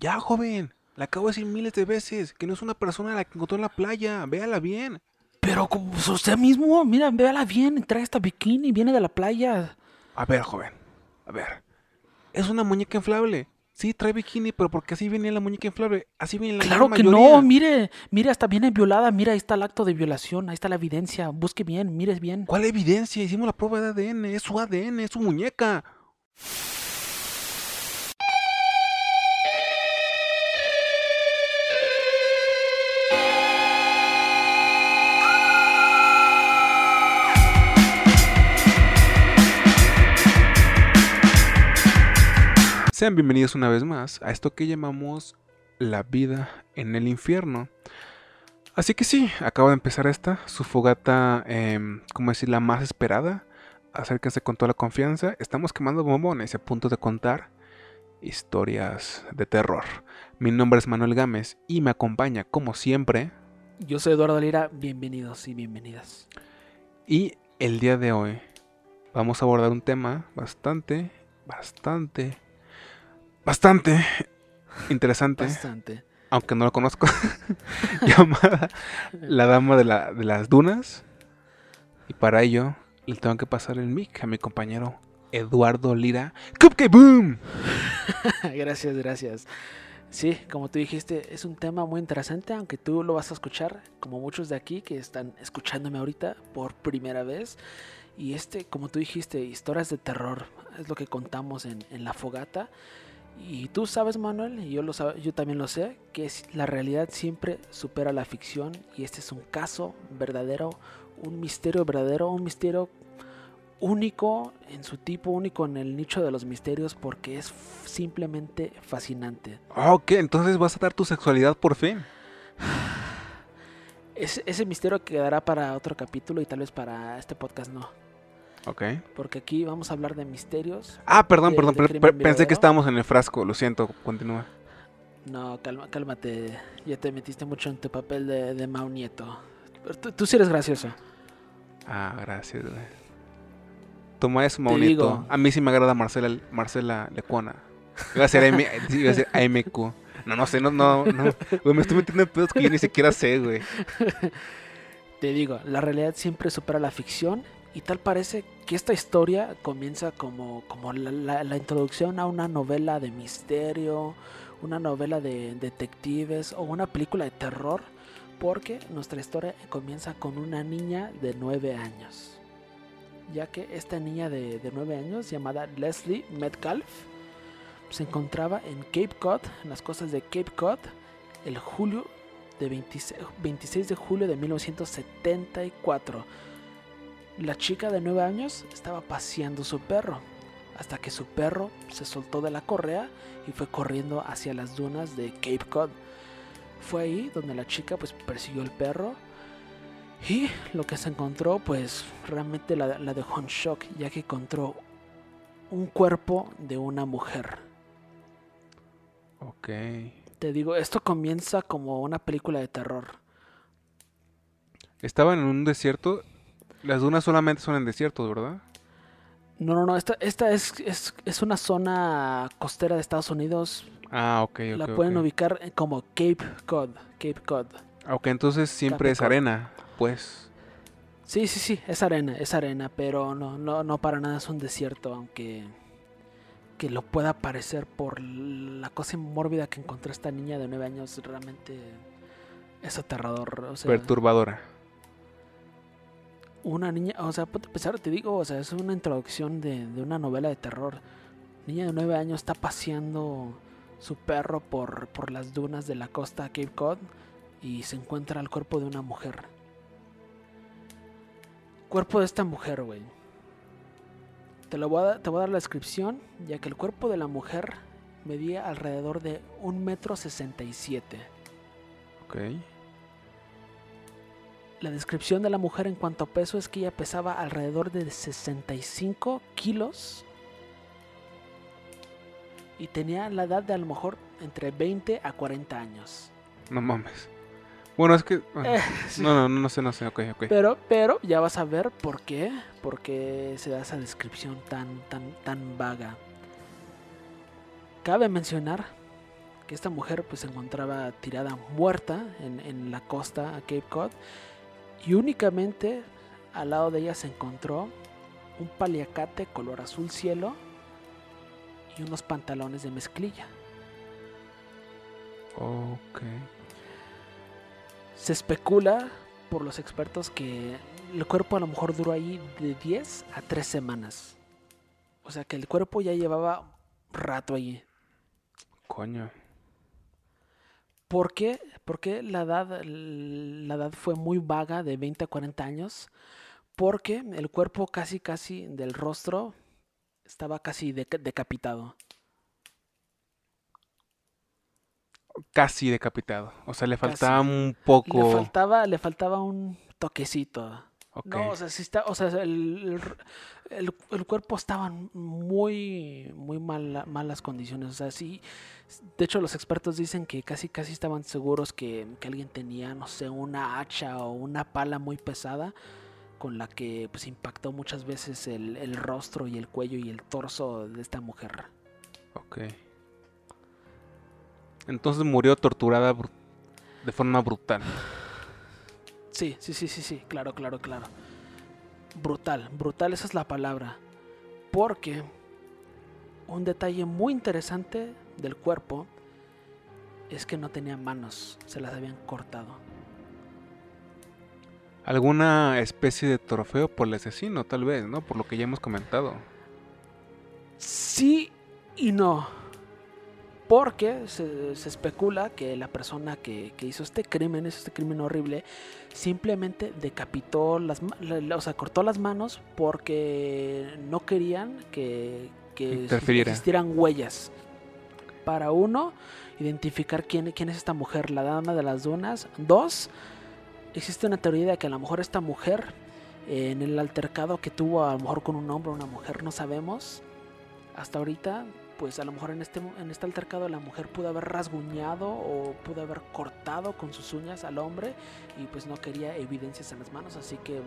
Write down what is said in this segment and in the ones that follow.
Ya, joven. Le acabo de decir miles de veces que no es una persona la que encontró en la playa. Véala bien. Pero como usted mismo, mira, véala bien, trae esta bikini, viene de la playa. A ver, joven. A ver. Es una muñeca inflable. Sí, trae bikini, pero porque así viene la muñeca inflable. Así viene la Claro que mayoría. no, mire, mire, hasta viene violada, mira, ahí está el acto de violación, ahí está la evidencia, busque bien, mire bien. ¿Cuál evidencia? Hicimos la prueba de ADN. Es su ADN, es su muñeca. Sean bienvenidos una vez más a esto que llamamos la vida en el infierno. Así que sí, acaba de empezar esta, su fogata, em, como decir, la más esperada. Acérquense con toda la confianza. Estamos quemando bombones y a punto de contar historias de terror. Mi nombre es Manuel Gámez y me acompaña, como siempre, Yo soy Eduardo Lira, bienvenidos y bienvenidas. y el día de hoy vamos a abordar un tema bastante, bastante, bastante interesante, Bastante. aunque no lo conozco, llamada La Dama de, la- de las Dunas. Y para ello le tengo que pasar el mic a mi compañero Eduardo Lira. ¡Cupcake Boom! gracias, gracias. Sí, como tú dijiste, es un tema muy interesante, aunque tú lo vas a escuchar, como muchos de aquí que están escuchándome ahorita por primera vez. Y este, como tú dijiste, historias de terror, es lo que contamos en, en la fogata. Y tú sabes, Manuel, y yo, lo sab- yo también lo sé, que es- la realidad siempre supera la ficción. Y este es un caso verdadero, un misterio verdadero, un misterio único en su tipo, único en el nicho de los misterios, porque es simplemente fascinante. Ah, Ok, entonces vas a dar tu sexualidad por fin. Ese misterio quedará para otro capítulo y tal vez para este podcast no. Ok. Porque aquí vamos a hablar de misterios. Ah, perdón, De- perdón. de per- crimen per- pensé que estábamos en el frasco. Lo siento, continúa. No, calma, cálmate. Ya te metiste mucho en tu papel de, de Mau Nieto. Pero tú, tú sí eres gracioso. Ah, gracias, güey. Toma eso, Maunito. digo. A mí sí me agrada Marcela, Marcela Lecuona. Iba a ser, iba a ser AMQ. No, no sé, no, no, no. Güey, me estoy metiendo en pedos que yo ni siquiera sé, güey. Te digo, la realidad siempre supera la ficción y tal parece que esta historia comienza como, como la, la- introducción a una novela de misterio, una novela de detectives o una película de terror, porque nuestra historia comienza con una niña de 9 años. Ya que esta niña de, de 9 años, llamada Leslie Metcalf, se encontraba en Cape Cod, en las costas de Cape Cod, el julio de 26, 26 de julio de 1974. La chica de 9 años estaba paseando su perro, hasta que su perro se soltó de la correa y fue corriendo hacia las dunas de Cape Cod. Fue ahí donde la chica pues persiguió el perro y lo que se encontró pues realmente la, la dejó en shock ya que encontró un cuerpo de una mujer. Ok. Te digo, esto comienza como una película de terror. Estaban en un desierto. Las dunas solamente son en desiertos, ¿verdad? No, no, no, esta, esta es, es, es una zona costera de Estados Unidos. Ah, ok, ok. la pueden ubicar como Cape Cod. Cape Cod. Ok, entonces siempre es Cod. arena, pues. Sí, sí, sí, es arena, es arena, pero no, no, no para nada es un desierto, aunque que lo pueda parecer por la cosa mórbida que encontró esta niña de 9 años, realmente es aterrador. O sea, Perturbadora. Una niña, o sea, a pensar, te digo, o sea, es una introducción de, de una novela de terror. Niña de 9 años está paseando su perro por, por las dunas de la costa Cape Cod y se encuentra el cuerpo de una mujer. Cuerpo de esta mujer, güey. Te, voy a, te voy a dar la descripción, ya que el cuerpo de la mujer medía alrededor de un metro. Ok. La descripción de la mujer en cuanto a peso es que ella pesaba alrededor de 65 kilos y tenía la edad de a lo mejor entre 20 a 40 años. No mames. Bueno, es que. bueno, Eh, sí. No, no, no, no sé, no sé. Ok, ok. Pero, pero ya vas a ver por qué, por qué se da esa descripción tan, tan, tan vaga. Cabe mencionar que esta mujer pues se encontraba tirada muerta en, en la costa a Cape Cod y únicamente al lado de ella se encontró un paliacate color azul cielo y unos pantalones de mezclilla. Ok. Se especula por los expertos que el cuerpo a lo mejor duró ahí de 10 a 3 semanas. O sea que el cuerpo ya llevaba rato allí. Coño. ¿Por qué? Porque la edad, la edad fue muy vaga, de 20 a 40 años. Porque el cuerpo casi, casi del rostro estaba casi deca- decapitado. Casi decapitado. O sea, le Casi. faltaba un Le poco. faltaba, le faltaba un toquecito. No, o sea, sí está, o sea, el, el, el- cuerpo estaba en muy, muy mala- malas condiciones. O sea, sí. De hecho, los expertos dicen que casi, casi estaban seguros que, que alguien tenía, no sé, una hacha o una pala muy pesada con la que pues impactó muchas veces el, el rostro y el cuello y el torso de esta mujer. Ok. Entonces murió torturada de forma brutal. Sí, sí, sí, sí, sí, claro, claro, claro. Brutal, brutal, esa es la palabra. Porque un detalle muy interesante del cuerpo es que no tenía manos, se las habían cortado. Alguna especie de trofeo por el asesino, tal vez, ¿no? Por lo que ya hemos comentado. Sí y no. Porque se, se especula que la persona que, que hizo este crimen, este crimen horrible, simplemente decapitó las o sea, cortó las manos porque no querían que, que existieran huellas. Para uno, identificar quién, quién es esta mujer, la dama de las dunas. Dos, existe una teoría de que a lo mejor esta mujer, eh, en el altercado que tuvo a lo mejor con un hombre o una mujer, no sabemos, hasta ahorita, pues a lo mejor en este, en este altercado la mujer pudo haber rasguñado o pudo haber cortado con sus uñas al hombre y pues no quería evidencias en las manos, así que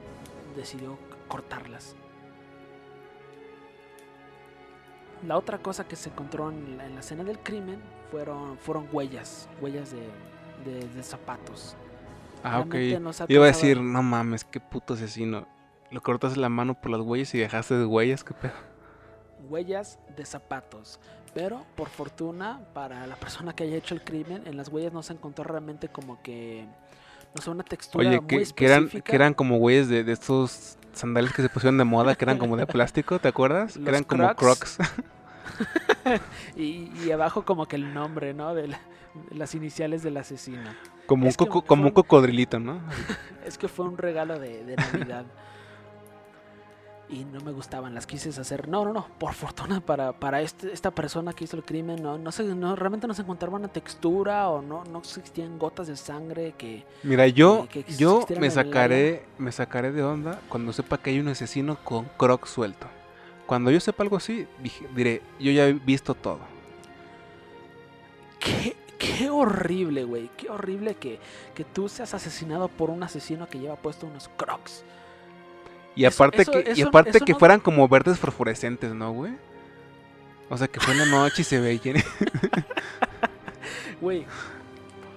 decidió cortarlas. La otra cosa que se encontró en la, en la escena del crimen fueron, fueron huellas, huellas de, de- de zapatos. Ah, ok. No se Iba a decir, no mames, qué puto asesino. Lo cortaste la mano por las huellas y dejaste de huellas, qué pedo. Huellas de zapatos. Pero por fortuna para la persona que haya hecho el crimen, en las huellas no se encontró realmente como que, no sé, una textura Oye, muy que, que eran, específica. que eran como huellas de, de estos sandalias que se pusieron de moda, que eran como de plástico, ¿te acuerdas? Que Los eran como Crocs. crocs. y, y abajo como que el nombre, ¿no? De, la- de las iniciales del asesino. como, un Es que coco- como un un- cocodrilito, ¿no? Es que fue un regalo de, de Navidad. Y no me gustaban, las quise hacer. No, no, no, por fortuna para, para este- esta persona que hizo el crimen, no, no, se, no realmente no se encontraba una textura o no, no existían gotas de sangre que... Mira, yo, que yo me sacaré, me sacaré de onda cuando sepa que hay un asesino con crocs suelto. Cuando yo sepa algo así, diré, yo ya he visto todo. Qué, qué horrible, güey. Qué horrible que, que tú seas asesinado por un asesino que lleva puesto unos crocs. Y aparte eso- que, y aparte eso que no- fueran como verdes fosforescentes, ¿no, güey? O sea, que fue en la noche y se veían. Güey,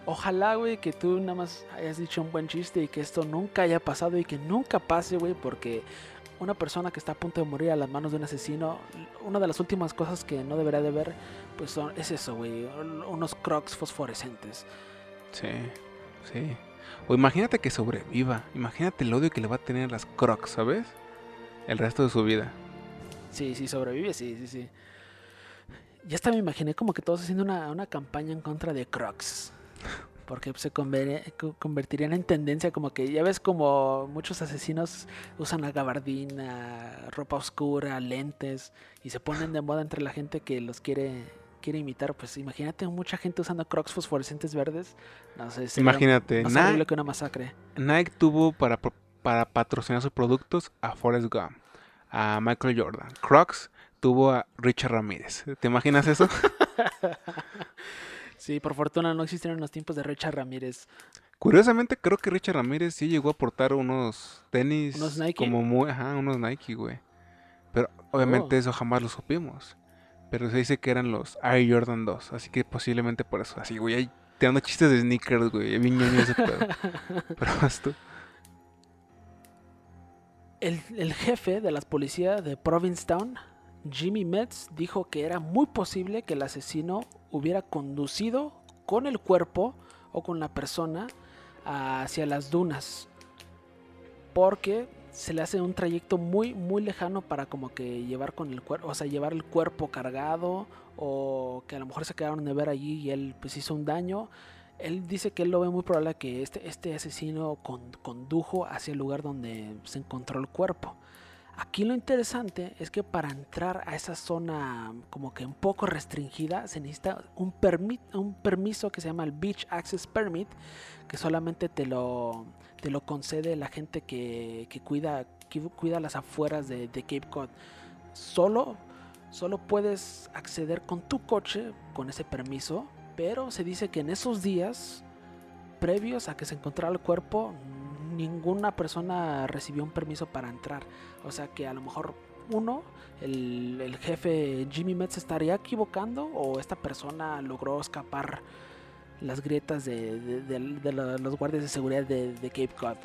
ojalá, güey, que tú nada más hayas dicho un buen chiste y que esto nunca haya pasado y que nunca pase, güey, porque una persona que está a punto de morir a las manos de un asesino, una de las últimas cosas que no debería de ver, pues son, es eso, güey, unos crocs fosforescentes. Sí, sí. O imagínate que sobreviva. Imagínate el odio que le va a tener las crocs, ¿sabes? El resto de su vida. Sí, sí, sobrevive, sí, sí, sí. Ya hasta me imaginé como que todos haciendo una, una campaña en contra de Crocs. Porque se conver- co- convertirían en tendencia, como que ya ves como muchos asesinos usan la gabardina, ropa oscura, lentes, y se ponen de moda entre la gente que los quiere, quiere imitar. Pues imagínate mucha gente usando Crocs fosforescentes verdes. No sé, Imagínate, más horrible que una masacre. Nike tuvo para, para patrocinar sus productos a Forrest Gump, a Michael Jordan. Crocs tuvo a Richard Ramírez. ¿Te imaginas eso? Sí, por fortuna no existieron los tiempos de Richard Ramírez. Curiosamente, creo que Richard Ramírez sí llegó a aportar unos tenis ¿Unos Nike? como muy, ajá, unos Nike, güey. Pero obviamente Oh. eso jamás lo supimos. Pero se dice que eran los Air Jordan 2. Así que posiblemente por eso. Así, güey, ahí te dando chistes de sneakers, güey. Bien ñoño ese pedo. Pero vas tú. El, el jefe de las policías de Provincetown, Jimmy Metz, dijo que era muy posible que el asesino hubiera conducido con el cuerpo o con la persona hacia las dunas. Porque se le hace un trayecto muy muy lejano para como que llevar con el cuerpo, o sea, llevar el cuerpo cargado o que a lo mejor se quedaron de ver allí y él pues hizo un daño. Él dice que él lo ve muy probable que este, este asesino con- condujo hacia el lugar donde se encontró el cuerpo. Aquí lo interesante es que para entrar a esa zona como que un poco restringida se necesita un, permi- un permiso que se llama el Beach Access Permit, que solamente te lo, te lo concede la gente que, que cuida, cuida las afueras de, de Cape Cod. Solo, solo puedes acceder con tu coche con ese permiso, pero se dice que en esos días previos a que se encontrara el cuerpo, ninguna persona recibió un permiso para entrar. O sea que a lo mejor uno, el, el jefe Jimmy Metz estaría equivocando o esta persona logró escapar las grietas de, de- de- de la- los guardias de seguridad de, Cape Cod.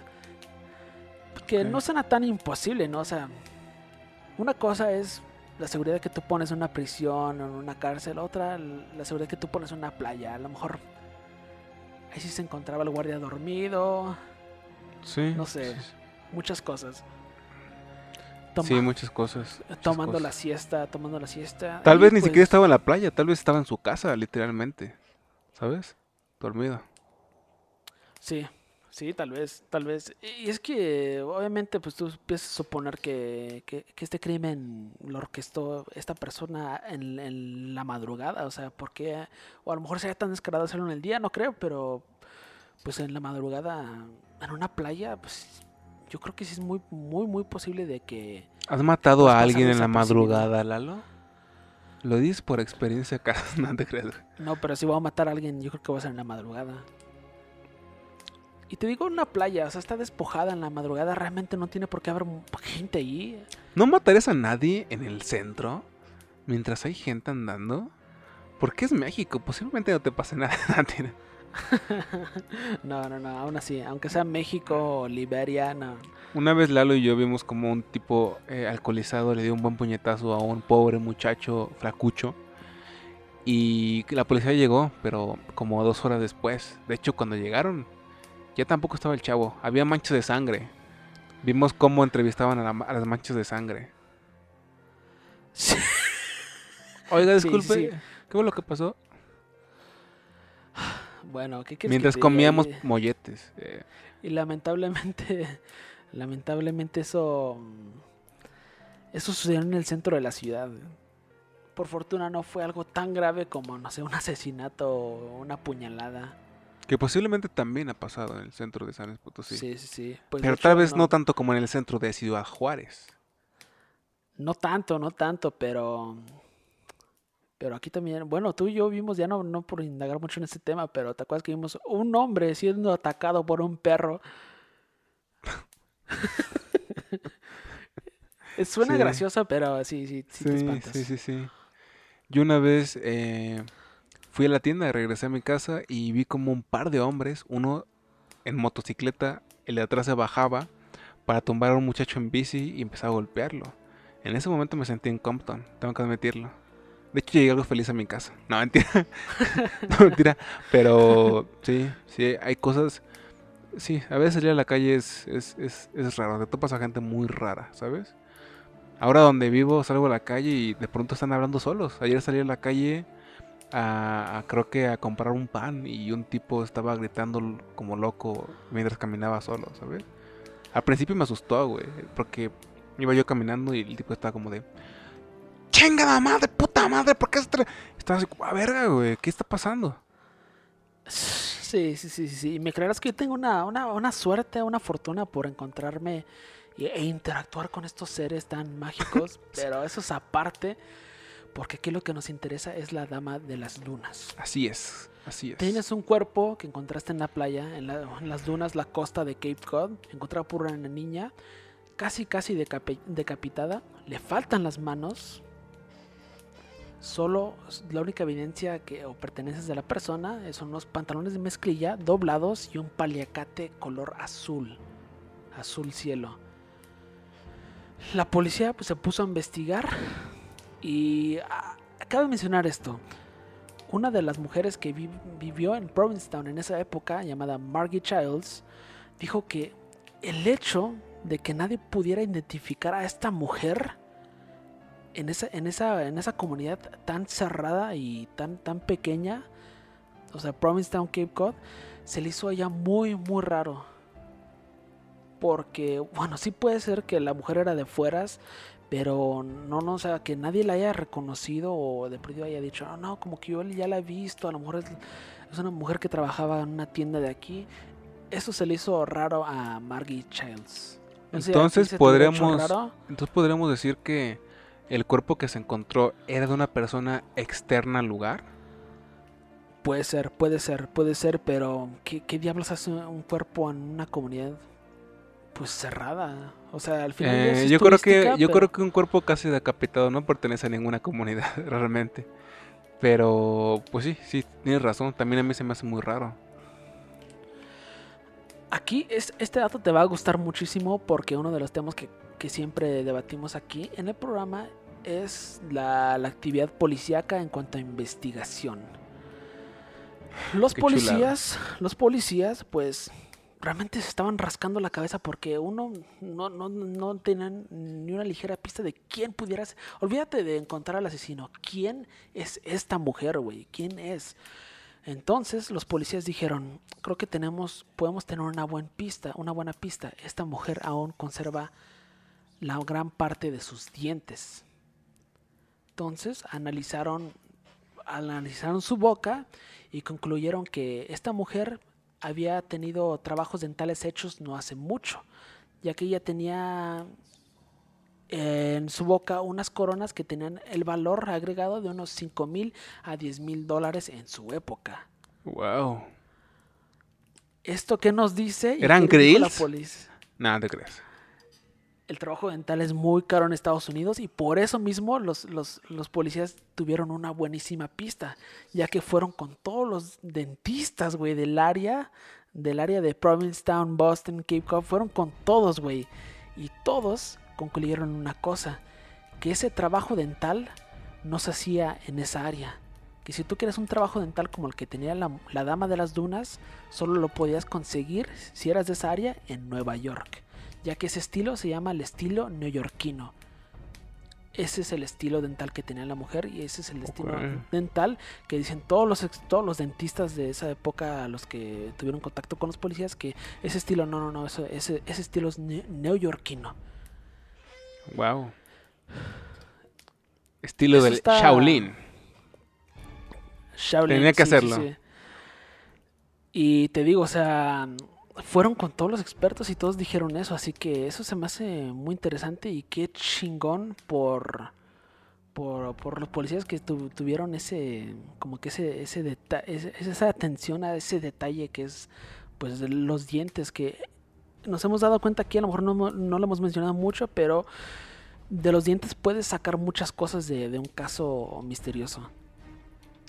Que no suena tan imposible, ¿no? O sea, una cosa es la seguridad que tú pones en una prisión o en una cárcel, otra la seguridad que tú pones en una playa. A lo mejor ahí sí se encontraba el guardia dormido, Sí. No sé. sí, sí. muchas cosas. Sí, muchas cosas. muchas tomando cosas. la siesta, tomando la siesta. Tal y vez ni pues, siquiera estaba en la playa, tal vez estaba en su casa, literalmente. ¿Sabes? Dormido. Sí, sí, tal vez, tal vez. Y es que obviamente pues tú empiezas a suponer que, que, que este crimen lo orquestó esta persona en, en la madrugada, o sea, porque, o a lo mejor sería tan descarado hacerlo en el día, no creo, pero pues en la madrugada, en una playa, pues yo creo que sí es muy, muy, muy posible de que... ¿Has matado a alguien en la madrugada, Lalo? Lo dices por experiencia acá, no te creas. No, pero si voy a matar a alguien, yo creo que va a ser en la madrugada. Y te digo una playa, o sea, está despojada en la madrugada, realmente no tiene por qué haber gente ahí. ¿No matarías a nadie en el centro mientras hay gente andando? Porque es México, posiblemente no te pase nada. No, no, no, aún así, aunque sea México o Liberia, no. Una vez Lalo y yo vimos como un tipo eh, alcoholizado le dio un buen puñetazo a un pobre muchacho flacucho. Y la policía llegó, pero como dos horas después. De hecho, cuando llegaron, ya tampoco estaba el chavo. Había manchas de sangre. Vimos cómo entrevistaban a, la- a las manchas de sangre. Sí. Oiga, Sí, disculpe, sí. ¿qué fue lo que pasó? Bueno, ¿qué quieres que Mientras diga? comíamos molletes. eh, Y lamentablemente, lamentablemente eso, mm, eso sucedió en el centro de la ciudad. Por fortuna no fue algo tan grave como, no sé, un asesinato o una puñalada. que posiblemente también ha pasado en el centro de San Luis Potosí. Sí, sí, sí. Pues, pero tal vez no tanto como en el centro de Ciudad Juárez. No tanto, no tanto, pero. Pero aquí también. Bueno, tú y yo vimos, ya no, no por indagar mucho en este tema, pero te acuerdas que vimos un hombre siendo atacado por un perro. Suena Sí. gracioso, pero sí, sí, sí, te Sí, espantas. sí, sí, sí. Yo una vez eh, fui a la tienda, regresé a mi casa y vi como un par de hombres, uno en motocicleta, el de atrás se bajaba para tumbar a un muchacho en bici y empezaba a golpearlo. En ese momento me sentí en Compton, tengo que admitirlo. De hecho llegué algo feliz a mi casa. No, mentira. no, mentira. Pero sí, sí, hay cosas... Sí, a veces salir a la calle es, es, es, es raro. Te topas a gente muy rara, ¿sabes? Ahora donde vivo salgo a la calle y de pronto están hablando solos. Ayer salí a la calle a, a- creo que a comprar un pan y un tipo estaba gritando como loco mientras caminaba solo, ¿sabes? Al principio me asustó, güey, porque iba yo caminando y el tipo estaba como de chingada madre, puta madre, ¿por qué estás así, a verga, güey, ¿qué está pasando? Sí, sí, sí, sí, me creerás que yo tengo una, una, una suerte, una fortuna por encontrarme y- e interactuar con estos seres tan mágicos, pero eso es aparte, porque aquí lo que nos interesa es la dama de las lunas. Así es, así es. Tienes un cuerpo que encontraste en la playa, en, la- en las dunas, la costa de Cape Cod, encontrada por una niña, casi, casi decapi- decapitada, le faltan las manos, solo la única evidencia que o pertenencias de la persona son unos pantalones de mezclilla doblados y un paliacate color azul, azul cielo. La policía pues, se puso a investigar y ah, acabo de mencionar esto. Una de las mujeres que vivió en Provincetown en esa época, llamada Margie Childs, dijo que el hecho de que nadie pudiera identificar a esta mujer en esa, en esa, en esa comunidad tan cerrada y tan, tan pequeña, o sea, Provincetown, Cape Cod, se le hizo a ella muy, muy raro. Porque, bueno, sí puede ser que la mujer era de fueras, pero no, no, o sea, que nadie la haya reconocido o de pronto haya dicho, no, no, como que yo ya la he visto, a lo mejor es, es una mujer que trabajaba en una tienda de aquí. Eso se le hizo raro a Margie Childs. entonces podríamos, entonces podríamos decir que el cuerpo que se encontró era de una persona externa al lugar. Puede ser, puede ser, puede ser, pero ¿qué, diablos hace un cuerpo en una comunidad pues cerrada? O sea, al final eh, yo creo que yo creo que un cuerpo casi decapitado no pertenece a ninguna comunidad realmente. Pero pues sí, sí, tienes razón, también a mí se me hace muy raro. Aquí es, este dato te va a gustar muchísimo porque uno de los temas que, que siempre debatimos aquí en el programa es la, actividad policíaca en cuanto a investigación. Los policías, los policías, pues realmente se estaban rascando la cabeza porque uno no, no, no tenían ni una ligera pista de quién pudiera ser. Olvídate de encontrar al asesino. ¿Quién es esta mujer, güey? ¿Quién es? Entonces los policías dijeron, creo que tenemos, podemos tener una buena pista, una buena pista. Esta mujer aún conserva la gran parte de sus dientes. Entonces analizaron, analizaron su boca y concluyeron que esta mujer había tenido trabajos dentales hechos no hace mucho, ya que ella tenía en su boca unas coronas que tenían el valor agregado de unos 5 mil a 10 mil dólares en su época. Wow. ¿Esto qué nos dice? ¿Eran grills? Nada te crees el trabajo dental es muy caro en Estados Unidos y por eso mismo los, policías tuvieron una buenísima pista, ya que fueron con todos los dentistas, güey, del área, del área de Provincetown, Boston, Cape Cod, fueron con todos, güey. Y todos concluyeron una cosa, que ese trabajo dental no se hacía en esa área. Que si tú quieres un trabajo dental como el que tenía la, la dama de las dunas, solo lo podías conseguir si eras de esa área en Nueva York ya que ese estilo se llama el estilo neoyorquino. Ese es el estilo dental que tenía la mujer y ese es el estilo dental que dicen todos los, todos los dentistas de esa época, los que tuvieron contacto con los policías, que ese estilo, no, no, no, ese, ese estilo es neoyorquino. Wow. Estilo del Shaolin. Shaolin. Tenía que hacerlo. Y te digo, o sea, fueron con todos los expertos y todos dijeron eso, así que eso se me hace muy interesante y qué chingón por por, los policías que tuvieron ese como que ese ese, esa atención a ese detalle que es pues los dientes que nos hemos dado cuenta aquí a lo mejor no, no lo hemos mencionado mucho pero de los dientes puedes sacar muchas cosas de, un caso misterioso.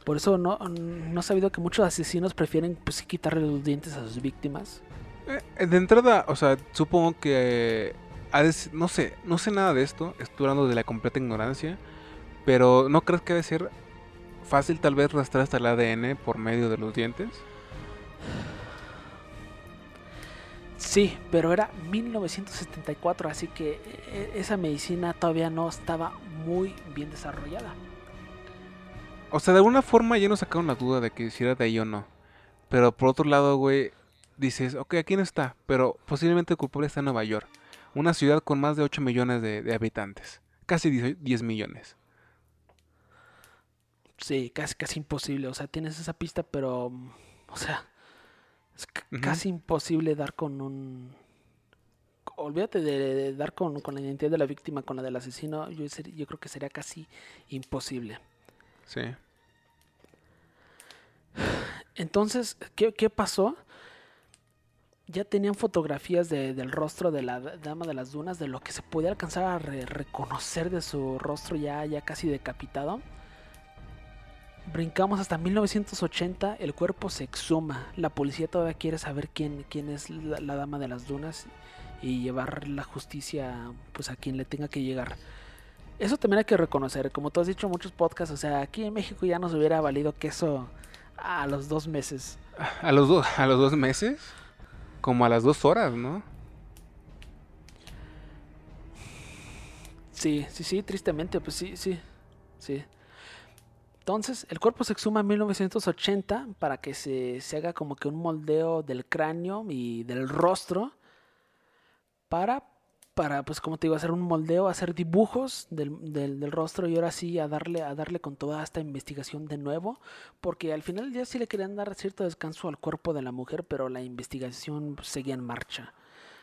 Por eso no, no he sabido que muchos asesinos prefieren pues quitarle los dientes a sus víctimas de entrada, o sea, supongo que... no sé, no sé nada de esto, estoy hablando de la completa ignorancia, pero ¿no crees que debe ser fácil tal vez rastrear hasta el ADN por medio de los dientes? Sí, pero era 1974, así que eh, esa medicina todavía no estaba muy bien desarrollada. O sea, de alguna forma ya nos sacaron la duda de que si era de ahí o no. Pero por otro lado, güey, dices, ok, aquí no está, pero posiblemente el culpable está en Nueva York, una ciudad con más de 8 millones de, habitantes, casi 10, millones. Sí, casi, casi imposible, o sea, tienes esa pista, pero, o sea, es casi imposible dar con un... Olvídate de, dar con, la identidad de la víctima, con la del asesino, yo, yo creo que sería casi imposible. Sí. Entonces, ¿qué, qué pasó? Ya tenían fotografías del rostro de la dama de las dunas, de lo que se podía alcanzar a reconocer de su rostro ya, ya casi decapitado. Brincamos hasta 1980, el cuerpo se exhuma. La policía todavía quiere saber quién, quién es la, dama de las dunas y llevar la justicia pues a quien le tenga que llegar. Eso también hay que reconocer, como tú has dicho en muchos podcasts, o sea, aquí en México ya nos hubiera valido queso a los dos meses. A los, dos a los dos meses, como a las dos horas, ¿no? Sí, sí, sí, tristemente, pues sí, sí, sí. Entonces, el cuerpo se exhuma en 1980 para que se, se haga como que un moldeo del cráneo y del rostro para, para pues como te digo, hacer un moldeo, hacer dibujos del, del, rostro y ahora sí a darle, a darle con toda esta investigación de nuevo, porque al final día sí le querían dar cierto descanso al cuerpo de la mujer, pero la investigación seguía en marcha.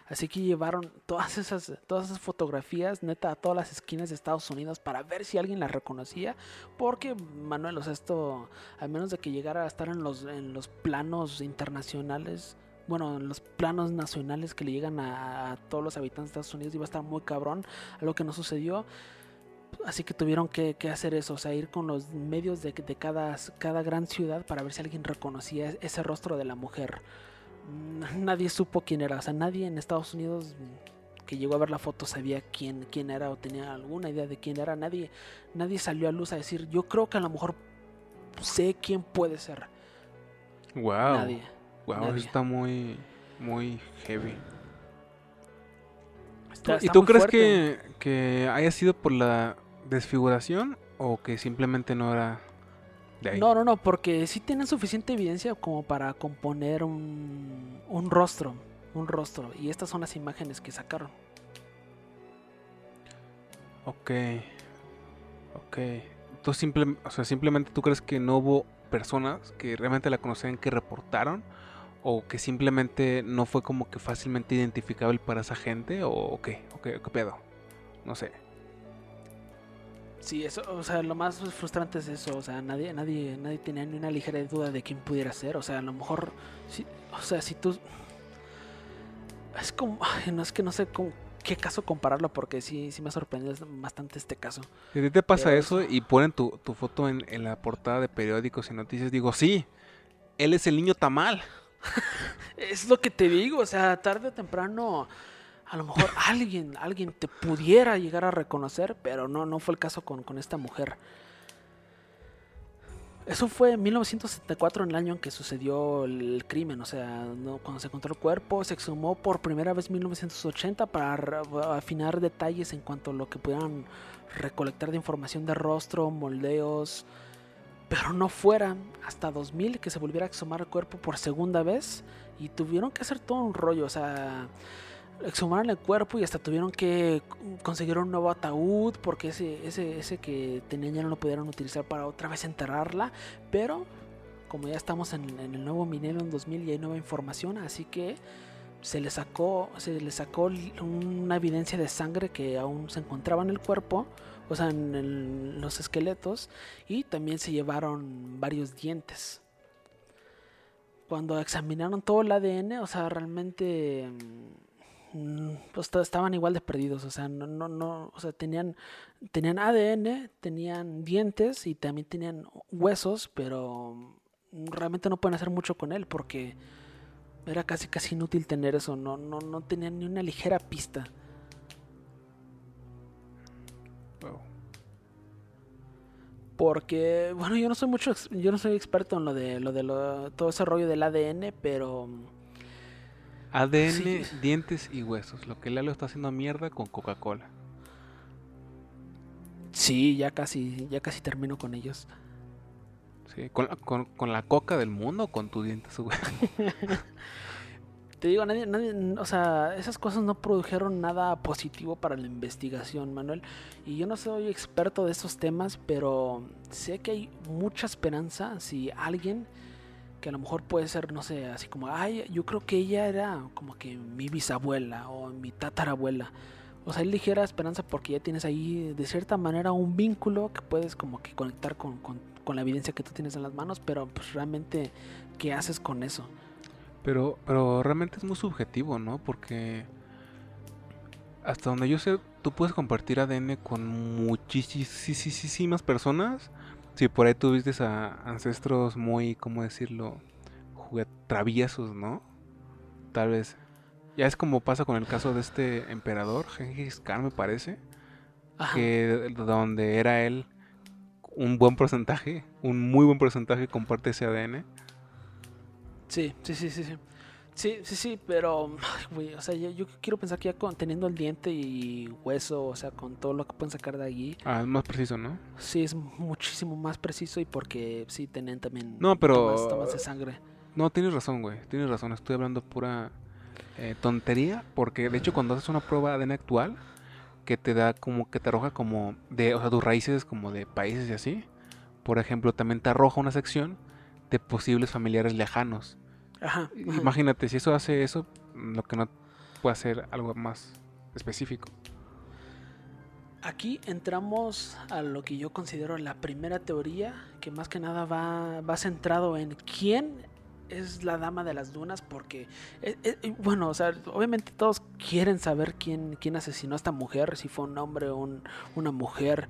Así que llevaron todas esas, todas esas fotografías, neta, a todas las esquinas de Estados Unidos para ver si alguien las reconocía. Porque, Manuel, o sea, esto, al menos de que llegara a estar en los, en los planos internacionales, bueno, en los planos nacionales que le llegan a, a todos los habitantes de Estados Unidos, iba a estar muy cabrón, algo que no sucedió. Así que tuvieron que, que, hacer eso, o sea, ir con los medios de, de cada, cada gran ciudad para ver si alguien reconocía ese rostro de la mujer nadie supo quién era. O sea, nadie en Estados Unidos que llegó a ver la foto sabía quién, quién era o tenía alguna idea de quién era. Nadie, nadie salió a luz a decir, yo creo que a lo mejor sé quién puede ser. Wow. Nadie. Wow, está muy, muy heavy. Está, está ¿Y tú crees que, que haya sido por la desfiguración o que simplemente no era no, no, no, porque sí tienen suficiente evidencia como para componer un, un rostro, un rostro. Y estas son las imágenes que sacaron. Ok, ok. Tú simple, o sea, simplemente tú crees que no hubo personas que realmente la conocían que reportaron o que simplemente no fue como que fácilmente identificable para esa gente o qué, o qué, qué pedo. No sé. Sí, eso, o sea, lo más frustrante es eso, o sea, nadie, nadie, nadie tenía ni una ligera duda de quién pudiera ser, o sea, a lo mejor, si, o sea, si tú, es como, ay, no es que no sé con qué caso compararlo, porque sí, sí me ha sorprendido bastante este caso. Si a ti te pasa Pero, eso y ponen tu, tu foto en, en, la portada de periódicos y noticias, digo, sí, él es el niño tamal. Es lo que te digo, o sea, tarde o temprano a lo mejor alguien, alguien te pudiera llegar a reconocer, pero no, no fue el caso con, con esta mujer. Eso fue en 1974, en el año en que sucedió el crimen, o sea, ¿no? cuando se encontró el cuerpo, se exhumó por primera vez en 1980 para afinar detalles en cuanto a lo que pudieran recolectar de información de rostro, moldeos, pero no fuera hasta 2000 que se volviera a exhumar el cuerpo por segunda vez y tuvieron que hacer todo un rollo, o sea exhumaron el cuerpo y hasta tuvieron que conseguir un nuevo ataúd porque ese, ese, ese que tenían ya no lo pudieron utilizar para otra vez enterrarla. Pero como ya estamos en, en el nuevo milenio en 2000 y hay nueva información, así que se le sacó, se le sacó una evidencia de sangre que aún se encontraba en el cuerpo, o sea, en los esqueletos, y también se llevaron varios dientes. Cuando examinaron todo el ADN, o sea, realmente pues estaban igual de perdidos, o sea, no, no, no, o sea, tenían, tenían ADN, tenían dientes y también tenían huesos, pero realmente no pueden hacer mucho con él porque era casi casi inútil tener eso, no, no, no tenían ni una ligera pista. Porque, bueno, yo no soy mucho, yo no soy experto en lo de, lo de lo, todo ese rollo del ADN, pero ADN, sí. dientes y huesos. Lo que Lalo está haciendo mierda con Coca-Cola. Sí, ya casi, ya casi termino con ellos. Sí, con, con, con la coca del mundo o con tus dientes, güey. Te digo, nadie, nadie, o sea, esas cosas no produjeron nada positivo para la investigación, Manuel. Y yo no soy experto de estos temas, pero sé que hay mucha esperanza si alguien que a lo mejor puede ser, no sé, así como, ay, yo creo que ella era como que mi bisabuela o mi tatarabuela. O sea, hay ligera esperanza porque ya tienes ahí de cierta manera un vínculo que puedes como que conectar con, con, con la evidencia que tú tienes en las manos, pero pues realmente, ¿qué haces con eso? Pero, pero realmente es muy subjetivo, ¿no? Porque hasta donde yo sé, tú puedes compartir ADN con muchísimas personas Si por ahí tuviste a ancestros muy, ¿cómo decirlo? Traviesos, ¿no? Tal vez. Ya es como pasa con el caso de este emperador, Gengis Khan, me parece. Ajá. Que donde era él un buen porcentaje, un muy buen porcentaje comparte ese ADN. Sí, sí, sí, sí, sí. Sí, sí, sí, pero, güey, o sea, yo, yo quiero pensar que ya con, teniendo el diente y hueso, o sea, con todo lo que pueden sacar de allí, Ah, es más preciso, ¿no? sí es muchísimo más preciso y porque sí tienen también No, pero- tomas, tomas de sangre. No, tienes razón, güey. Tienes razón. Estoy hablando pura eh, tontería. Porque de hecho, cuando haces una prueba de ADN actual, que te da como que te arroja como de, o sea, tus raíces como de países y así. Por ejemplo, también te arroja una sección de posibles familiares lejanos. Ajá. Imagínate, si eso hace eso, lo que no puede hacer algo más específico. Aquí entramos a lo que yo considero la primera teoría, que más que nada va, va centrado en quién es la dama de las dunas, porque, eh, eh, bueno, o sea, obviamente todos quieren saber quién, quién asesinó a esta mujer, si fue un hombre o un- una mujer,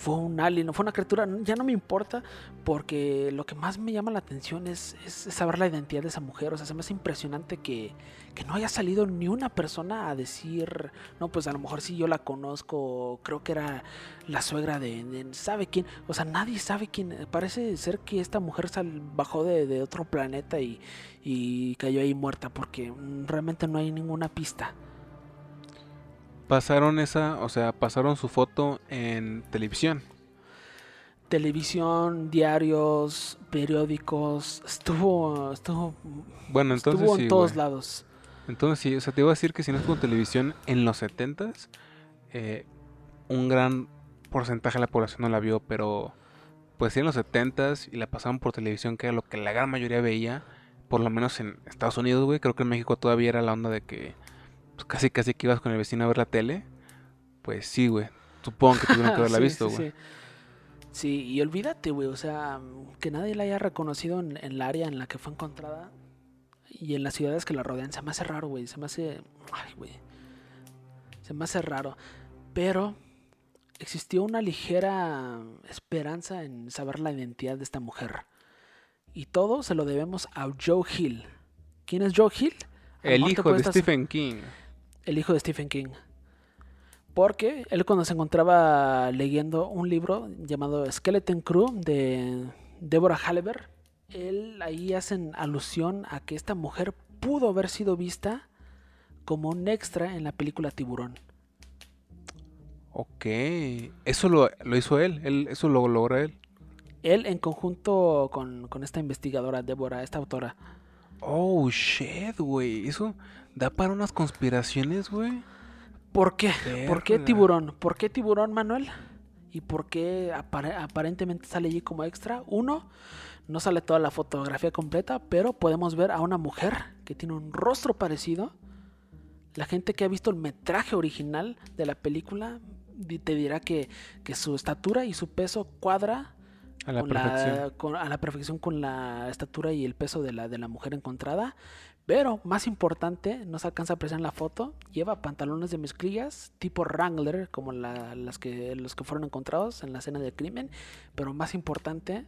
fue un alien o fue una criatura, ya no me importa, porque lo que más me llama la atención es, es saber la identidad de esa mujer, o sea, se me hace impresionante que, que no haya salido ni una persona a decir, no, pues a lo mejor sí yo la conozco, creo que era la suegra de, de- ¿sabe quién? O sea, nadie sabe quién, parece ser que esta mujer sal, bajó de, de otro planeta y, y cayó ahí muerta, porque mm, realmente no hay ninguna pista. Pasaron esa, o sea, pasaron su foto en televisión. Televisión, diarios, periódicos, estuvo, estuvo, Bueno, entonces estuvo sí, en todos lados. Entonces sí, o sea, te iba a decir que si no estuvo en televisión en los 70s, eh, un gran porcentaje de la población no la vio, pero pues sí en los 70s y la pasaban por televisión, que era lo que la gran mayoría veía, por lo menos en Estados Unidos, güey, creo que en México todavía era la onda de que pues, casi casi que ibas con el vecino a ver la tele, pues sí, güey, supongo que tuvieron que haberla Sí, visto, güey. sí. Sí, y olvídate, güey, o sea, que nadie la haya reconocido en, en el área en la que fue encontrada y en las ciudades que la rodean, se me hace raro, güey, se me hace, ay, güey, se me hace raro, pero existió una ligera esperanza en saber la identidad de esta mujer y todo se lo debemos a Joe Hill. ¿Quién es Joe Hill? El hijo de Stephen King. El hijo de Stephen King. Porque él cuando se encontraba leyendo un libro llamado Skeleton Crew de Deborah Halliver, él ahí hacen alusión a que esta mujer pudo haber sido vista como un extra en la película Tiburón. Ok, eso lo, lo hizo él, él, eso lo logra él. Él en conjunto con, con esta investigadora, Deborah, esta autora. Oh, shit, güey, eso da para unas conspiraciones, güey. ¿Por qué? ¿Por qué tiburón? ¿Por qué tiburón, Manuel? ¿Y por qué apare- aparentemente sale allí como extra? Uno, no sale toda la fotografía completa, pero podemos ver a una mujer que tiene un rostro parecido. La gente que ha visto el metraje original de la película te dirá que, que su estatura y su peso cuadra A la con perfección. con- a la perfección con la estatura y el peso de la, de la mujer encontrada. Pero más importante, no se alcanza a apreciar en la foto, lleva pantalones de mezclillas tipo Wrangler, como la- las que, los que fueron encontrados en la escena del crimen. Pero más importante,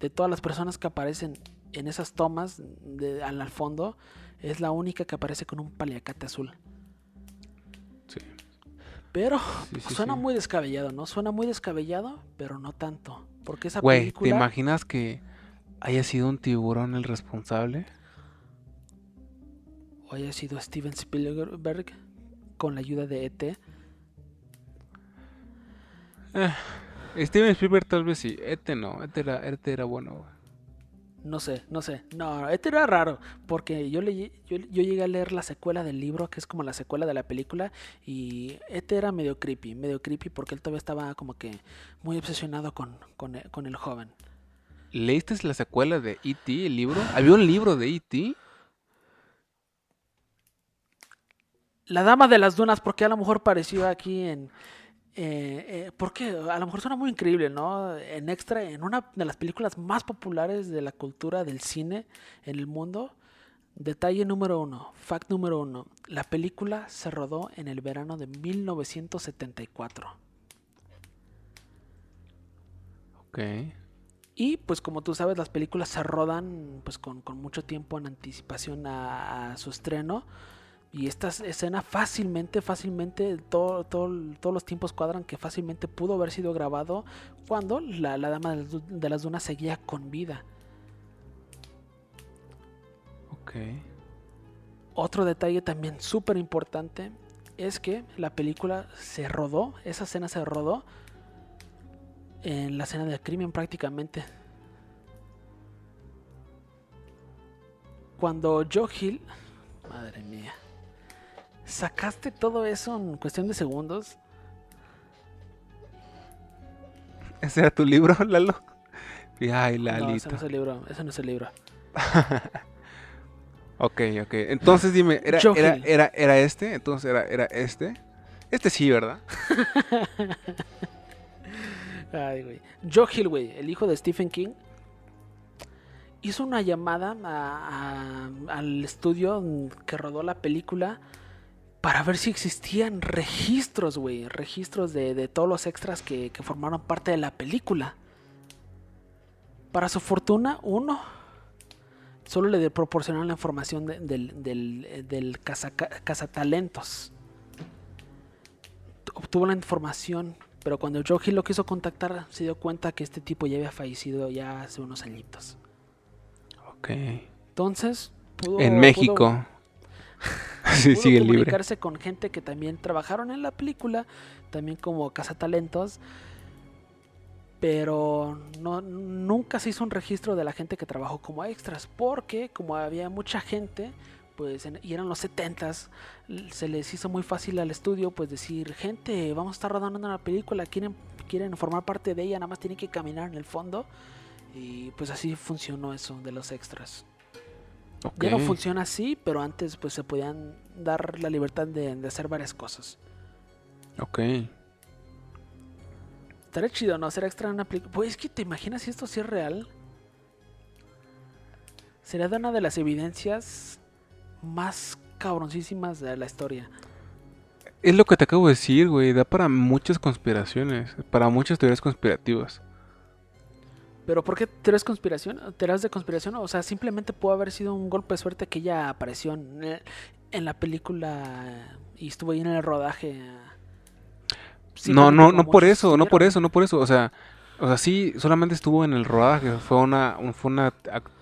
de todas las personas que aparecen en esas tomas de, al, al fondo, es la única que aparece con un paliacate azul. Pero Sí, sí, suena sí. muy descabellado, ¿no? Suena muy descabellado, pero no tanto. Porque esa Güey, ¿te película... imaginas que haya sido un tiburón el responsable? o haya sido Steven Spielberg con la ayuda de E ET. Steven Spielberg tal vez sí, este no, este era, este era bueno. güey. No sé, no sé. No, ET era raro. Porque yo, leí, yo, yo llegué a leer la secuela del libro, que es como la secuela de la película. Y ET era medio creepy. Medio creepy porque él todavía estaba como que muy obsesionado con, con, e- con el joven. ¿Leíste la secuela de E.T., el libro? ¿Había un libro de E.T.? La Dama de las Dunas, porque a lo mejor pareció aquí en... Eh, eh, porque a lo mejor suena muy increíble, ¿no? En extra, en una de las películas más populares de la cultura del cine en el mundo. Detalle número uno, fact número uno. La película se rodó en el verano de 1974. Ok. Y pues como tú sabes, las películas se rodan pues con, con mucho tiempo en anticipación a, a su estreno. Y esta escena fácilmente, fácilmente, todo, todo, todos los tiempos cuadran que fácilmente pudo haber sido grabado cuando la, la dama de las, du- de las dunas seguía con vida. Ok. Otro detalle también súper importante es que la película se rodó, esa escena se rodó en la escena del crimen prácticamente. Cuando Joe Hill, madre mía, sacaste todo eso en cuestión de segundos. ¿Ese era tu libro, Lalo? Ay, No, ese Lalito. no es el libro, ese no es el libro. Ok, ok. Entonces dime, ¿era, era, era, era este? Entonces era, era este. Este sí, ¿verdad? Ay, güey. Joe Hill, güey, el hijo de Stephen King, hizo una llamada a- a- al estudio que rodó la película para ver si existían registros, güey. Registros de, de todos los extras que, que formaron parte de la película. Para su fortuna, uno solo le proporcionaron la información de- del, del, del caza- cazatalentos. Obtuvo la información, pero cuando Joe Hill lo quiso contactar, se dio cuenta que este tipo ya había fallecido ya hace unos añitos. Ok. Entonces, pudo, En pudo- México. sí, pudo sigue libre. comunicarse con gente que también trabajaron en la película, también como cazatalentos, pero no, nunca se hizo un registro de la gente que trabajó como extras, porque como había mucha gente, pues en- y eran los 70s, l- se les hizo muy fácil al estudio pues decir, gente, vamos a estar rodando una película, quieren, quieren formar parte de ella, nada más tienen que caminar en el fondo. Y pues así funcionó eso de los extras. Ok. Ya no funciona así, pero antes pues se podían dar la libertad de, de hacer varias cosas. Ok. Estaría chido, ¿no? Hacer extra en una película. Pues es que te imaginas si esto sí es real. Sería de una de las evidencias más cabroncísimas de la historia. Es lo que te acabo de decir, güey. Da para muchas conspiraciones. Para muchas teorías conspirativas. Pero ¿por qué teorías conspiración? ¿Teorías de conspiración? O sea, simplemente pudo haber sido un golpe de suerte que ella apareció en, la película y estuvo ahí en el rodaje. No, no, no por eso, no por eso, no por eso. O sea, o sea, sí, solamente estuvo en el rodaje. Fue una, un- fue una ac-